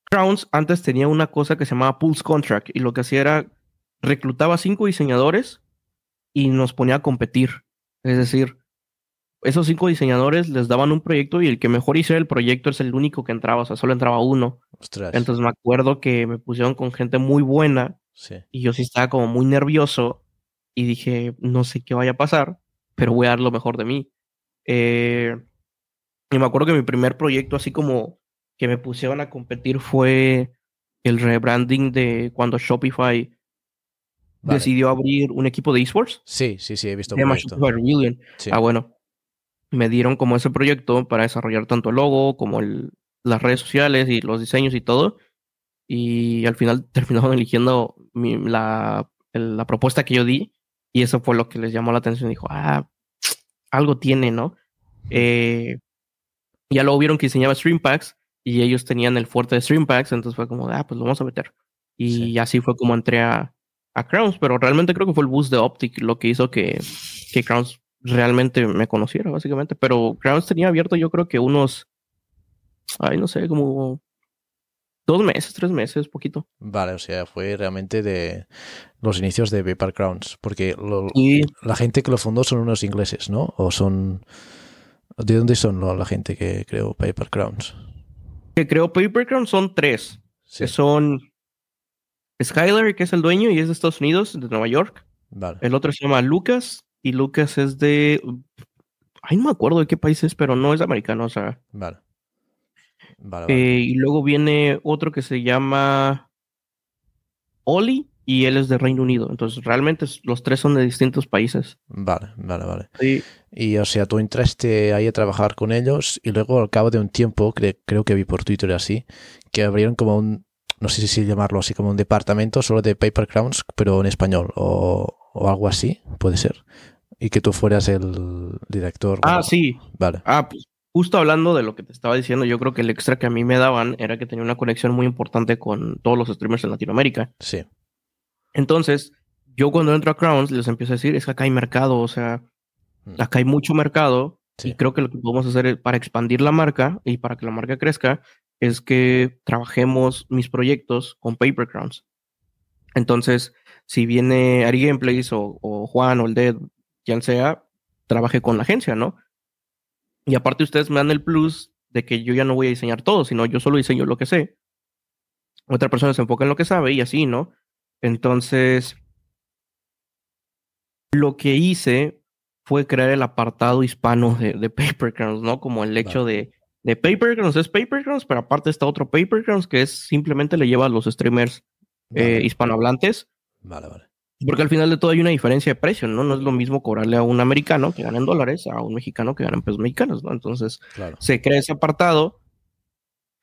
Crowns antes tenía una cosa que se llamaba Pulse Contract y lo que hacía era reclutaba cinco diseñadores y nos ponía a competir. Es decir, esos cinco diseñadores les daban un proyecto y el que mejor hiciera el proyecto es el único que entraba, o sea, solo entraba uno. Ostras. Entonces me acuerdo que me pusieron con gente muy buena sí. y yo sí estaba como muy nervioso y dije, no sé qué vaya a pasar, pero voy a dar lo mejor de mí. Eh, y me acuerdo que mi primer proyecto así como que me pusieron a competir fue el rebranding de cuando Shopify Vale. decidió abrir un equipo de esports. Sí, sí, sí, he visto Se llama. Shopify Rebellion. Sí. Ah, bueno. Me dieron como ese proyecto para desarrollar tanto el logo como el, las redes sociales y los diseños y todo. Y al final <laughs> terminaron eligiendo mi- la, el- la propuesta que yo di. Y eso fue lo que les llamó la atención. Dijo, ah, <tsk> algo tiene, ¿no? Eh, ya luego vieron que diseñaba Stream Packs y ellos tenían el fuerte de Stream Packs. Entonces fue como, ah, pues lo vamos a meter. Y Sí. así fue como entré a, a Crowns. Pero realmente creo que fue el boost de Optic lo que hizo que, que Crowns realmente me conociera, básicamente. Pero Crowns tenía abierto, yo creo que unos, ay, no sé, como Dos meses, tres meses, poquito. Vale, o sea, fue realmente de los inicios de Paper Crowns, porque lo, Y la gente que lo fundó son unos ingleses, ¿no? O son... ¿De dónde son la gente que creó Paper Crowns? que creó Papercrown son tres. Sí, Que son Skyler, que es el dueño y es de Estados Unidos, de Nueva York. vale. El otro se llama Lucas y Lucas es de... Ay, no me acuerdo de qué país es, pero no es americano, o sea... Vale. Vale, vale. Eh, y luego viene otro que se llama Oli y él es de Reino Unido. Entonces, realmente los tres son de distintos países. Vale, vale, vale. Sí. Y o sea, tú entraste ahí a trabajar con ellos y luego al cabo de un tiempo, cre- creo que vi por Twitter así, que abrieron como un, no sé si llamarlo así, como un departamento solo de Paper Crowns, pero en español o, o algo así, puede ser. Y que tú fueras el director. Ah, bueno, sí. Vale, Ah, pues justo hablando de lo que te estaba diciendo, yo creo que el extra que a mí me daban era que tenía una conexión muy importante con todos los streamers en Latinoamérica. sí. Entonces, yo cuando entro a Crowns les empiezo a decir, es que acá hay mercado, o sea, Mm. acá hay mucho mercado Sí. y creo que lo que podemos hacer es- para expandir la marca y para que la marca crezca es que trabajemos mis proyectos con Paper Crowns. Entonces, si viene Ari Gameplays o, o Juan o el Dead, quien sea, trabaje con la agencia, ¿no? Y aparte ustedes me dan el plus de que yo ya no voy a diseñar todo, sino yo solo diseño lo que sé. Otra persona se enfoca en lo que sabe y así, ¿no? Entonces, lo que hice fue crear el apartado hispano de, de ¿no? Como el hecho de, de Paper Crowns es Paper Crowns, pero aparte está otro Paper Crowns que es simplemente le lleva a los streamers eh, hispanohablantes, vale, vale. Porque al final de todo hay una diferencia de precio, ¿no? No es lo mismo cobrarle a un americano que gana en dólares a un mexicano que gana en pesos mexicanos, ¿no? Entonces Claro. se crea ese apartado.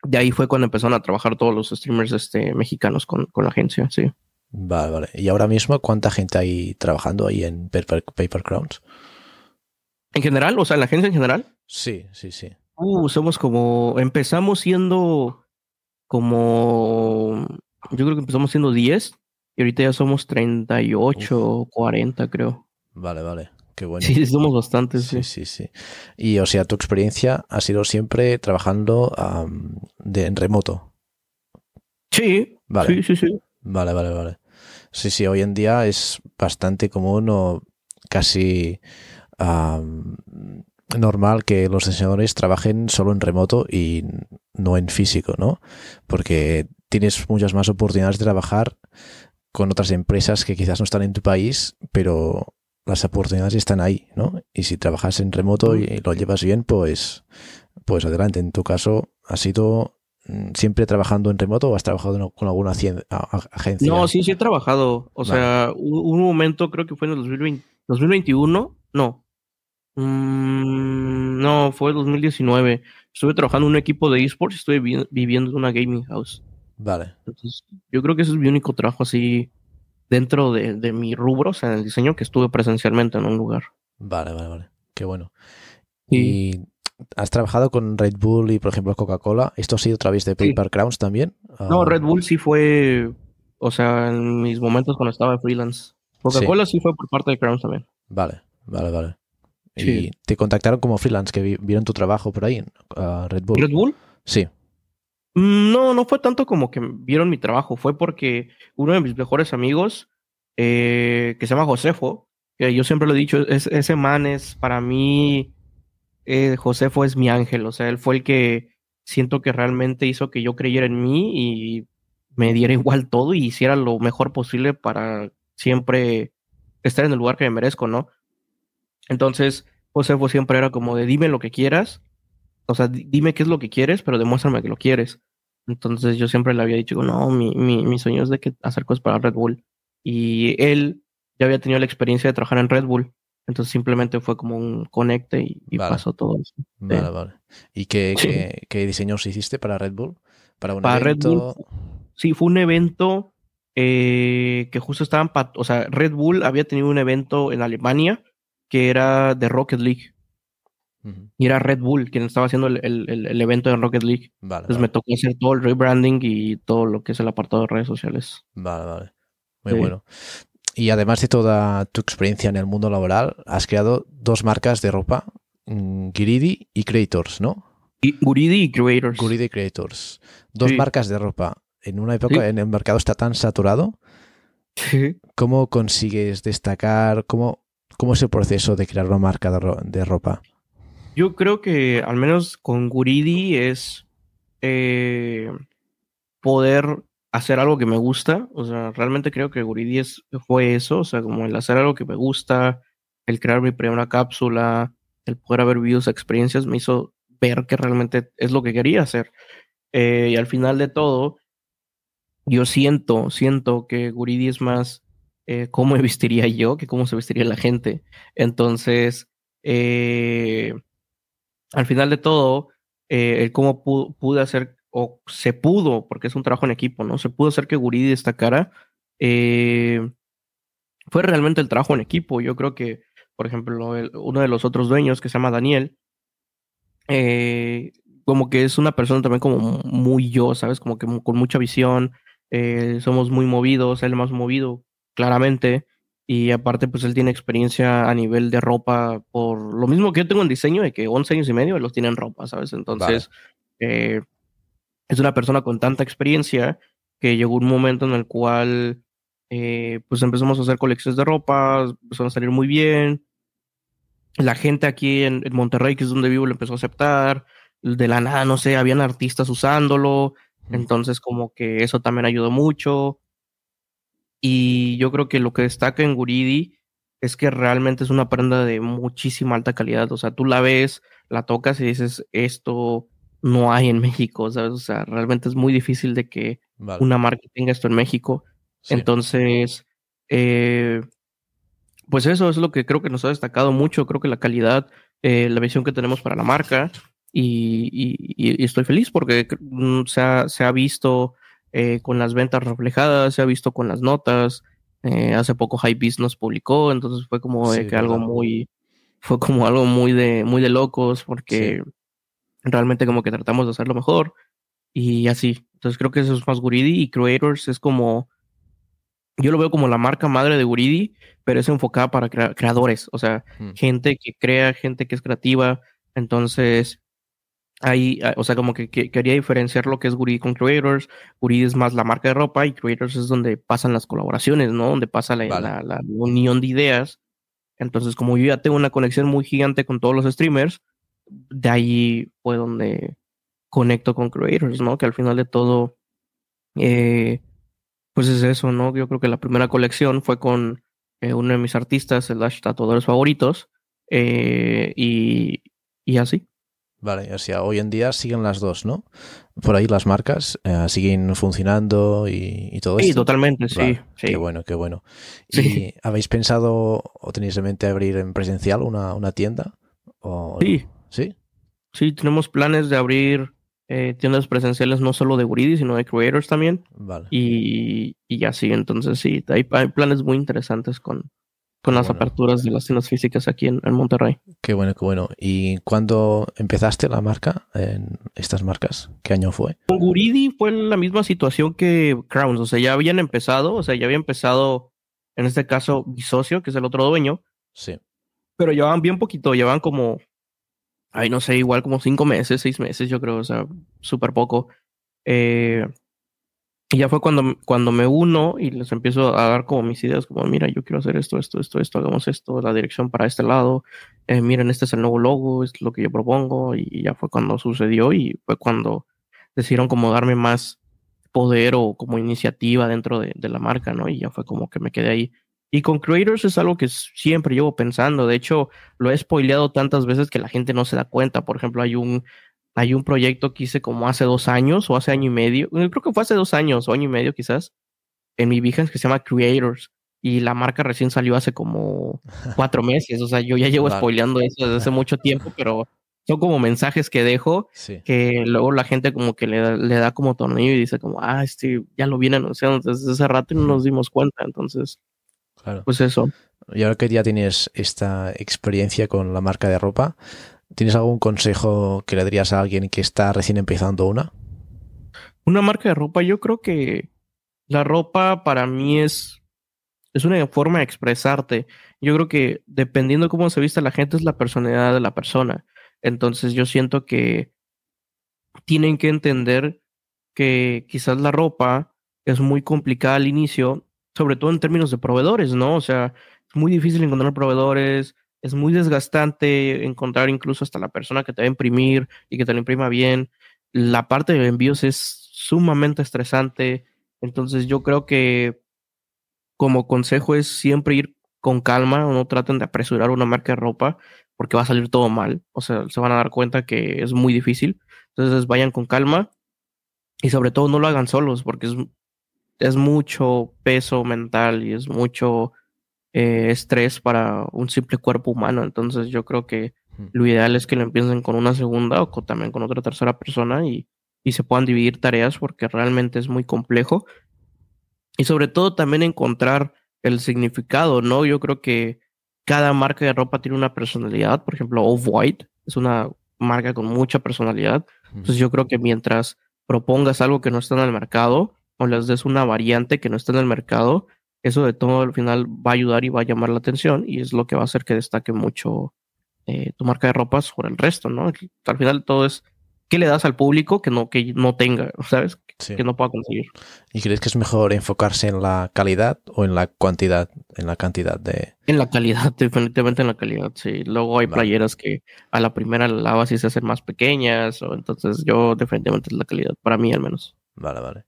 De ahí fue cuando empezaron a trabajar todos los streamers este, mexicanos con, con la agencia, sí. Vale, vale. Y ahora mismo, ¿cuánta gente hay trabajando ahí en Paper, Paper Crowns? En general, o sea, la agencia en general, Sí, sí, sí. Uh, somos como. Empezamos siendo como. Yo creo que empezamos siendo 10 y ahorita ya somos 38, 40, creo. Vale, vale. Qué bueno. Sí, somos bastantes. Sí, Sí, sí, sí. Y o sea, tu experiencia ha sido siempre trabajando de, en remoto. sí, Vale. sí, sí, sí. Vale, vale, vale. Sí, sí, hoy en día es bastante común o casi am, normal que los diseñadores trabajen solo en remoto y no en físico, ¿no? Porque tienes muchas más oportunidades de trabajar con otras empresas que quizás no están en tu país, pero las oportunidades están ahí, ¿no? Y si trabajas en remoto y lo llevas bien, pues, pues adelante. En tu caso, ¿has sido mm, siempre trabajando en remoto o has trabajado con alguna agencia? No, sí, sí he trabajado. O Vale. sea, un momento, creo que fue en el 2020, 2021. No. Mm, no, fue el 2019. Estuve trabajando en un equipo de esports y estuve vi- viviendo en una gaming house. Vale, Entonces, yo creo que ese es mi único trabajo así dentro de, de mi rubro, o sea, en el diseño, que estuve presencialmente en un lugar. vale, vale, vale. Qué bueno. Sí. ¿Y has trabajado con Red Bull y, por ejemplo, Coca-Cola? ¿Esto ha sido a través de Sí. Paper Crowns también? No, Ah, Red Bull sí fue, o sea, en mis momentos cuando estaba freelance. Coca-Cola sí. fue por parte de Crowns también. Vale, vale, vale. Sí. ¿Y te contactaron como freelance que vi- vieron tu trabajo por ahí? a Red Bull. ¿Red Bull? Sí, No, no fue tanto como que vieron mi trabajo, fue porque uno de mis mejores amigos, eh, que se llama Josefo, yo siempre lo he dicho, es- ese man es para mí, eh, Josefo es mi ángel, o sea, él fue el que siento que realmente hizo que yo creyera en mí y me diera <laughs> igual todo y hiciera lo mejor posible para siempre estar en el lugar que me merezco, ¿no? Entonces, Josefo siempre era como de dime lo que quieras, o sea, di- dime qué es lo que quieres, pero demuéstrame que lo quieres. Entonces yo siempre le había dicho, no, mi, mi, mi sueño es de que hacer cosas para Red Bull. Y él ya había tenido la experiencia de trabajar en Red Bull. Entonces simplemente fue como un conecte y, y Vale. pasó todo eso. vale, vale. ¿Y qué, Sí. qué, qué diseños hiciste para Red Bull? Para un Para Red evento. Bull, Sí, fue un evento eh, que justo estaban, o sea, Red Bull había tenido un evento en Alemania que era de Rocket League. Y era Red Bull quien estaba haciendo el, el- evento de Rocket League. Vale, Entonces vale, me tocó hacer todo el rebranding y todo lo que es el apartado de redes sociales. vale, vale. Muy Sí. bueno. Y además de toda tu experiencia en el mundo laboral, has creado dos marcas de ropa, mm, Giridi y Creators, ¿no? Y Guridi y Creators. Guridi Creators. Dos marcas de ropa. En una época en el mercado está tan saturado. ¿Cómo consigues destacar? ¿Cómo, ¿Cómo es el proceso de crear una marca de, ropa? Yo creo que al menos con Guridi es eh, poder hacer algo que me gusta. O sea, realmente creo que Guridi fue eso. O sea, como el hacer algo que me gusta, el crear mi primera cápsula, el poder haber vivido esas experiencias me hizo ver que realmente es lo que quería hacer. Eh, y al final de todo, yo siento, siento que Guridi es más eh, cómo me <laughs> vestiría yo que cómo se vestiría la gente. Entonces, al final de todo, eh, el cómo pude hacer, o se pudo, porque es un trabajo en equipo, ¿no? Se pudo hacer que Guridi destacara. fue realmente el trabajo en equipo. Yo creo que, por ejemplo, uno de los otros dueños, que se llama Daniel, como que es una persona también como muy yo, ¿sabes? Como que con mucha visión, eh, somos muy movidos, él más movido, claramente. Y aparte, pues él tiene experiencia a nivel de ropa por lo mismo que yo tengo en diseño, de que 11 años y medio los tiene en ropa, ¿sabes? Entonces, eh, es una persona con tanta experiencia que llegó un momento en el cual, eh, pues empezamos a hacer colecciones de ropa, empezaron a salir muy bien. La gente aquí en, en Monterrey, que es donde vivo, lo empezó a aceptar. De la nada, no sé, habían artistas usándolo. Entonces, como que eso también ayudó mucho. Y yo creo que lo que destaca en Guridi es que realmente es una prenda de muchísima alta calidad. O sea, tú la ves, la tocas y dices, esto no hay en México, ¿sabes? O sea, realmente es muy difícil de que una marca tenga esto en México. Entonces, eh, pues eso es lo que creo que nos ha destacado mucho. Creo que la calidad, eh, la visión que tenemos para la marca y, estoy feliz porque mm, se ha, se ha visto eh, con las ventas reflejadas, se ha visto con las notas. Eh, hace poco Hypebeast nos publicó, entonces fue como que algo muy, fue como algo muy de, muy de locos porque realmente como que tratamos de hacerlo mejor y así. Entonces creo que eso es más Guridi y Creators es como, yo lo veo como la marca madre de Guridi, pero es enfocada para creadores, o sea, hmm. gente que crea, gente que es creativa. Entonces, ahí, ah, o sea, como que, quería diferenciar lo que es Guri con Creators. Guri es más la marca de ropa y Creators es donde pasan las colaboraciones, ¿no? Donde pasa la, unión de ideas. Entonces, como yo ya tengo una conexión muy gigante con todos los streamers, de ahí fue donde conecto con Creators, ¿no? Que al final de todo, eh, pues es eso, ¿no? Yo creo que la primera colección fue con eh, uno de mis artistas, el Dash tatuadores favoritos, eh, y, y así. Vale, o sea, hoy en día siguen las dos, ¿no? Por ahí las marcas eh, siguen funcionando y, todo eso. Sí, totalmente, sí, Qué bueno, qué bueno. ¿Y habéis pensado o tenéis en mente abrir en presencial una, una tienda? O, sí. ¿Sí? Sí, tenemos planes de abrir eh, tiendas presenciales no solo de Guridi, sino de Creators también. Vale. Y, y así, entonces sí, hay planes muy interesantes con, con las aperturas de las tiendas físicas aquí en, Monterrey. Qué bueno, qué bueno. ¿Y cuándo empezaste la marca en estas marcas? ¿Qué año fue? Con Guridi fue la misma situación que Crowns, o sea, ya habían empezado, o sea, ya había empezado, en este caso, mi socio, que es el otro dueño. Sí. Pero llevaban bien poquito, llevaban como, ay, no sé, igual como cinco meses, seis meses, yo creo, o sea, súper poco. Eh, y ya fue cuando, cuando me uno y les empiezo a dar como mis ideas, como, mira, yo quiero hacer esto, esto, esto, esto, hagamos esto, la dirección para este lado, eh, miren, este es el nuevo logo, es lo que yo propongo, y ya fue cuando sucedió y fue cuando decidieron como darme más poder o como iniciativa dentro de, de la marca, ¿no? Y ya fue como que me quedé ahí. Y con Creators es algo que siempre llevo pensando. De hecho, lo he spoileado tantas veces que la gente no se da cuenta. Por ejemplo, hay un, hay un proyecto que hice como hace dos años o hace año y medio, creo que fue hace dos años o año y medio quizás, en mi Behance que se llama Creators. Y la marca recién salió hace como <laughs> cuatro meses. O sea, yo ya llevo spoileando eso desde hace <laughs> mucho tiempo, pero son como mensajes que dejo que luego la gente como que le da, le da como tornillo y dice como, ah, este ya lo viene anunciando desde hace rato y no nos dimos cuenta. Entonces, claro. pues eso. Y ahora que ya tienes esta experiencia con la marca de ropa, ¿Tienes algún consejo que le darías a alguien que está recién empezando una? Una marca de ropa, yo creo que la ropa para mí es, es una forma de expresarte. Yo creo que dependiendo de cómo se vista la gente es la personalidad de la persona. Entonces yo siento que tienen que entender que quizás la ropa es muy complicada al inicio, sobre todo en términos de proveedores, ¿no? O sea, es muy difícil encontrar proveedores, es muy desgastante encontrar incluso hasta la persona que te va a imprimir y que te lo imprima bien. La parte de envíos es sumamente estresante. Entonces yo creo que como consejo es siempre ir con calma, no traten de apresurar una marca de ropa porque va a salir todo mal. O sea, se van a dar cuenta que es muy difícil. Entonces vayan con calma y sobre todo no lo hagan solos porque es, es mucho peso mental y es mucho eh, estrés para un simple cuerpo humano. Entonces yo creo que lo ideal es que lo empiecen con una segunda o también con otra tercera persona y, y se puedan dividir tareas porque realmente es muy complejo. Y sobre todo también encontrar el significado, ¿no? Yo creo que cada marca de ropa tiene una personalidad. Por ejemplo, Off-White es una marca con mucha personalidad. Entonces yo creo que mientras propongas algo que no está en el mercado o les des una variante que no está en el mercado, eso de todo al final va a ayudar y va a llamar la atención y es lo que va a hacer que destaque mucho eh, tu marca de ropa sobre el resto, ¿no? Al final todo es qué le das al público que no, que no tenga, <laughs> ¿sabes? Que no pueda conseguir. ¿Y crees que es mejor enfocarse en la calidad o en la cantidad, en la cantidad de... En la calidad, <laughs> definitivamente en la calidad, sí. Luego hay playeras que a la primera la lavas y se hacen más pequeñas, o entonces yo definitivamente es la calidad, para mí al menos. Vale, vale.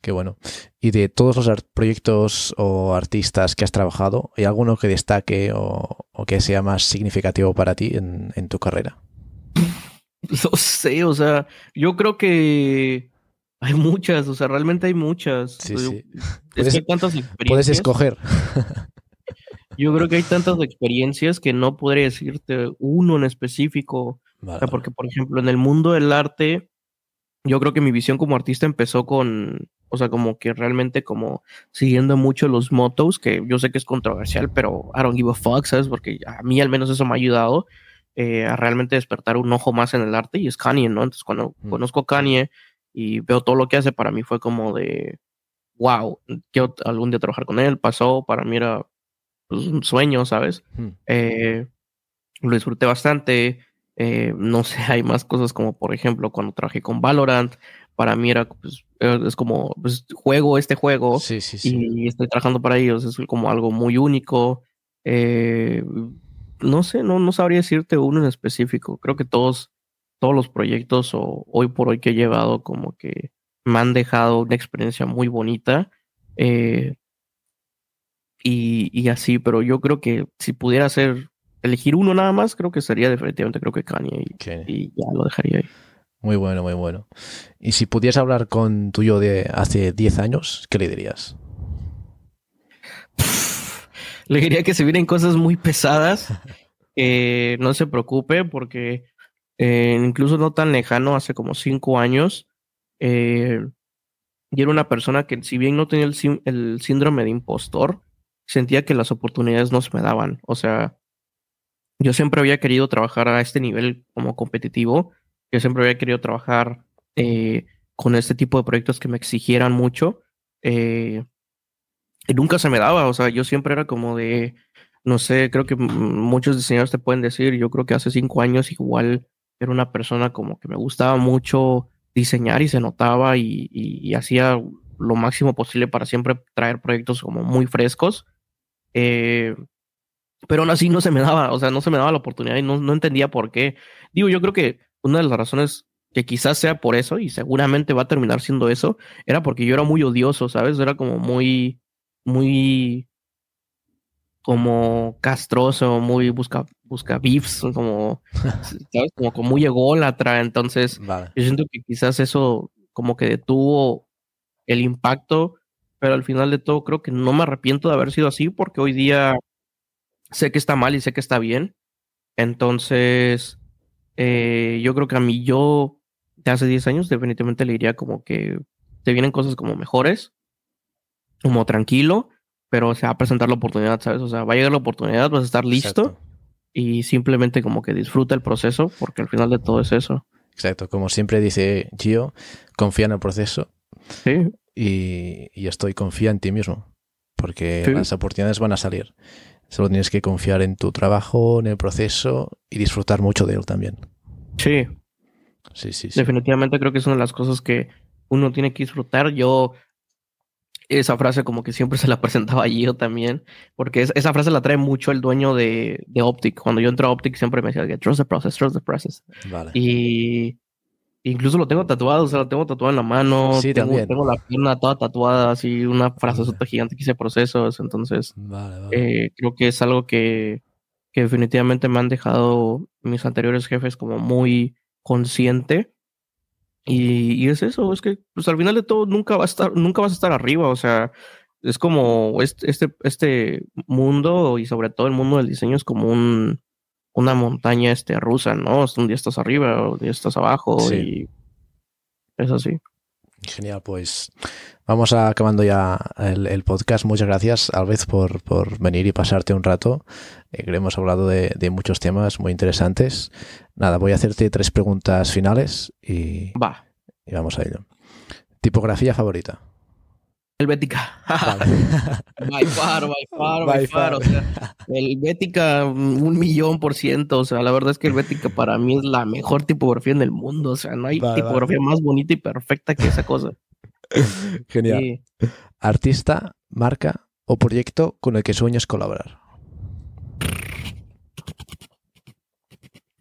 Qué bueno. Y de todos los proyectos o artistas que has trabajado, ¿hay alguno que destaque o, que sea más significativo para ti en, tu carrera? <laughs> No sé, o sea, yo creo que hay muchas, o sea, realmente hay muchas. Sí, sí. Es que hay tantas experiencias. Puedes escoger. <laughs> Yo creo que hay tantas experiencias que no podría decirte uno en específico. porque, por ejemplo, en el mundo del arte, yo creo que mi visión como artista empezó con, o sea, como que realmente como siguiendo mucho los motos, que yo sé que es controversial, pero I don't give a fuck, ¿sabes? Porque a mí al menos eso me ha ayudado eh, a realmente despertar un ojo más en el arte y es Kanye, ¿no? Entonces cuando mm. conozco a Kanye y veo todo lo que hace, para mí fue como de, wow, quiero algún día trabajar con él, pasó, para mí era pues, un sueño, ¿sabes? Mm. Eh, lo disfruté bastante. Eh, no sé, <laughs> hay más cosas como, por ejemplo, cuando trabajé con Valorant, para mí era, pues, es como, pues, juego este juego y estoy trabajando para ellos, es como algo muy único. Eh, no sé, no, no sabría decirte uno en específico. Creo que todos, todos los proyectos o hoy por hoy que he llevado como que me han dejado una experiencia muy bonita. Eh, y, y, así, pero yo creo que si pudiera hacer, elegir uno nada más, creo que sería definitivamente creo que Kanye y, y ya lo dejaría ahí. Muy bueno, muy bueno. Y si pudieras hablar con tu yo de hace 10 años, ¿qué le dirías? Le diría que se vienen cosas muy pesadas. que <laughs> no se preocupe porque eh, incluso no tan lejano, hace como 5 años, eh, y era una persona que si bien no tenía el, el síndrome de impostor, sentía que las oportunidades no se me daban. O sea, yo siempre había querido trabajar a este nivel como competitivo yo siempre había querido trabajar eh, con este tipo de proyectos que me exigieran mucho. Eh, y nunca se me daba, o sea, yo siempre era como de, no sé, creo que muchos diseñadores te pueden decir, yo creo que hace cinco años igual era una persona como que me gustaba mucho diseñar y se notaba y, hacía lo máximo posible para siempre traer proyectos como muy frescos. Eh, pero aún así no se me daba, o sea, no se me daba la oportunidad y no, no entendía por qué. Digo, yo creo que una de las razones que quizás sea por eso, y seguramente va a terminar siendo eso, era porque yo era muy odioso, ¿sabes? Era como muy, muy, como castroso, muy busca, busca beefs, como, <laughs> ¿sabes? Como, muy ególatra. Entonces, yo siento que quizás eso como que detuvo el impacto, pero al final de todo creo que no me arrepiento de haber sido así, porque hoy día sé que está mal y sé que está bien. Entonces, eh, yo creo que a mí yo de hace 10 años definitivamente le diría como que te vienen cosas como mejores, como tranquilo, pero se va a presentar la oportunidad, ¿sabes? O sea, va a llegar la oportunidad, vas a estar listo y simplemente como que disfruta el proceso, porque al final de todo es eso. Exacto, como siempre dice Gio, confía en el proceso. Sí. Y, estoy, confía en ti mismo, porque las oportunidades van a salir. Solo tienes que confiar en tu trabajo, en el proceso y disfrutar mucho de él también. Sí. Sí, sí, sí. Definitivamente creo que es una de las cosas que uno tiene que disfrutar. Yo esa frase como que siempre <laughs> se la presentaba a Gio también, porque esa frase la trae mucho el dueño de, de Optic. Cuando yo entro a Optic siempre me decía, trust the process, trust the process. Vale. Y incluso lo tengo tatuado, o sea, lo tengo tatuado en la mano. Sí, tengo, también. tengo la pierna toda tatuada, así una frase Vale. gigante que hice procesos. Entonces, Vale, vale. eh, creo que es algo que, que definitivamente me han dejado mis anteriores jefes como muy consciente. Y, y es eso, es que pues al final de todo nunca va a estar, nunca vas a estar arriba. O sea, es como este, este, este mundo y sobre todo el mundo del diseño es como un, una montaña este, rusa, ¿no? Un día estás arriba, un día estás abajo Sí. y es así. Genial, pues vamos acabando ya el, el podcast. Muchas gracias, Alvez, por, por venir y pasarte un rato. Eh, que hemos hablado de, de muchos temas muy interesantes. Nada, voy a hacerte tres preguntas finales y, Va, y vamos a ello. Tipografía favorita. Helvética. Vale. <laughs> By far, by far, by, By far. far. O sea, Helvética, mm, un millón por ciento. O sea, la verdad es que Helvética para mí es la mejor tipografía en el mundo. O sea, no hay tipografía más bonita y perfecta que esa cosa. <laughs> Genial. Sí. Artista, marca o proyecto con el que sueñas colaborar.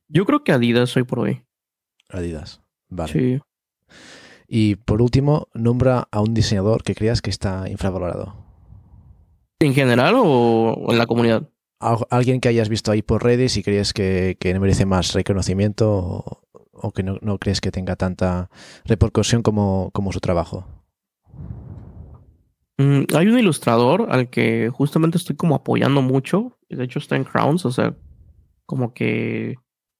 Yo creo que Adidas hoy por hoy. Adidas. Vale. Sí. Y por último, nombra a un diseñador que creas que está infravalorado. ¿En general o en la comunidad? Al- Alguien que hayas visto ahí por redes y crees que, que merece más reconocimiento o, o que no, no crees que tenga tanta repercusión como, como su trabajo. Mm, hay un ilustrador al que justamente estoy como apoyando mucho. De hecho, está en Crowns. O sea, como que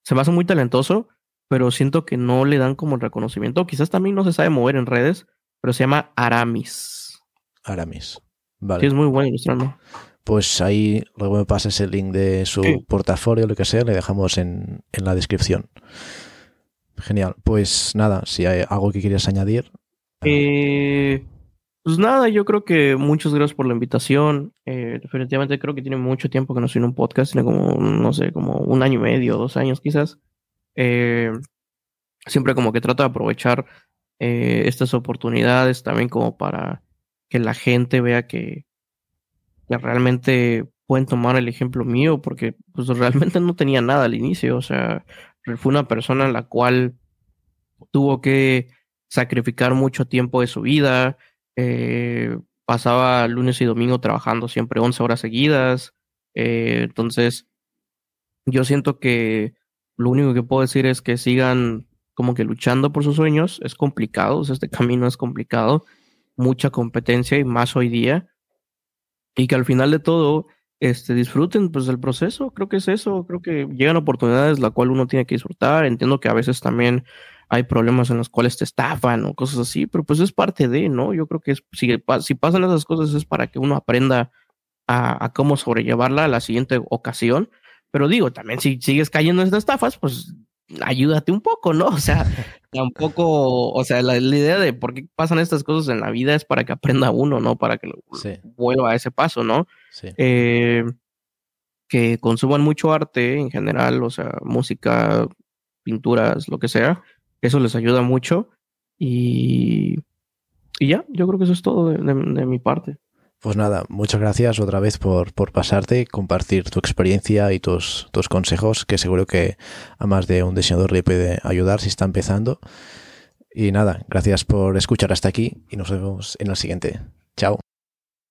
se me hace muy talentoso, pero siento que no le dan como el reconocimiento. Quizás también no se sabe mover en redes, pero se llama Aramis. Aramis. Sí, Vale. es muy bueno ilustrando. Pues ahí luego me pasas el link de su Sí. portafolio, lo que sea, le dejamos en, en la descripción. Genial. Pues nada, si hay algo que quieras añadir. Eh, pues nada, yo creo que muchas gracias por la invitación. Eh, definitivamente creo que tiene mucho tiempo que no estoy en un podcast, tiene como, no sé, como un año y medio, dos años quizás. Eh, siempre como que trato de aprovechar eh, estas oportunidades también como para que la gente vea que, realmente pueden tomar el ejemplo mío, porque pues realmente no tenía nada al inicio, o sea, fue una persona en la cual tuvo que sacrificar mucho tiempo de su vida, eh, pasaba lunes y domingo trabajando siempre 11 horas seguidas, entonces yo siento que lo único que puedo decir es que sigan como que luchando por sus sueños, es complicado, o sea, este <laughs> camino es complicado, mucha competencia y más hoy día, y que al final de todo este, disfruten pues del proceso, creo que es eso, creo que llegan oportunidades la cual uno tiene que disfrutar, entiendo que a veces también hay problemas en los cuales te estafan o cosas así, pero pues es parte de, ¿no? Yo creo que es, si, si pasan esas cosas es para que uno aprenda a, a cómo sobrellevarla a la siguiente ocasión, pero digo, también si sigues cayendo en estas estafas, pues ayúdate un poco, ¿no? <laughs> O sea, tampoco, o sea, la, la idea de por qué pasan estas cosas en la vida es para que aprenda uno, ¿no? Para que Sí, vuelva a ese paso, ¿no? sí. eh, que consuman mucho arte en general, o sea, música, pinturas, lo que sea, eso les ayuda mucho y, y ya, yo creo que eso es todo de, de- de mi parte. Pues nada, muchas gracias otra vez por, por pasarte, compartir tu experiencia y tus, tus consejos, que seguro que a más de un diseñador le puede ayudar si está empezando. Y nada, gracias por escuchar hasta aquí y nos vemos en el siguiente. Chao.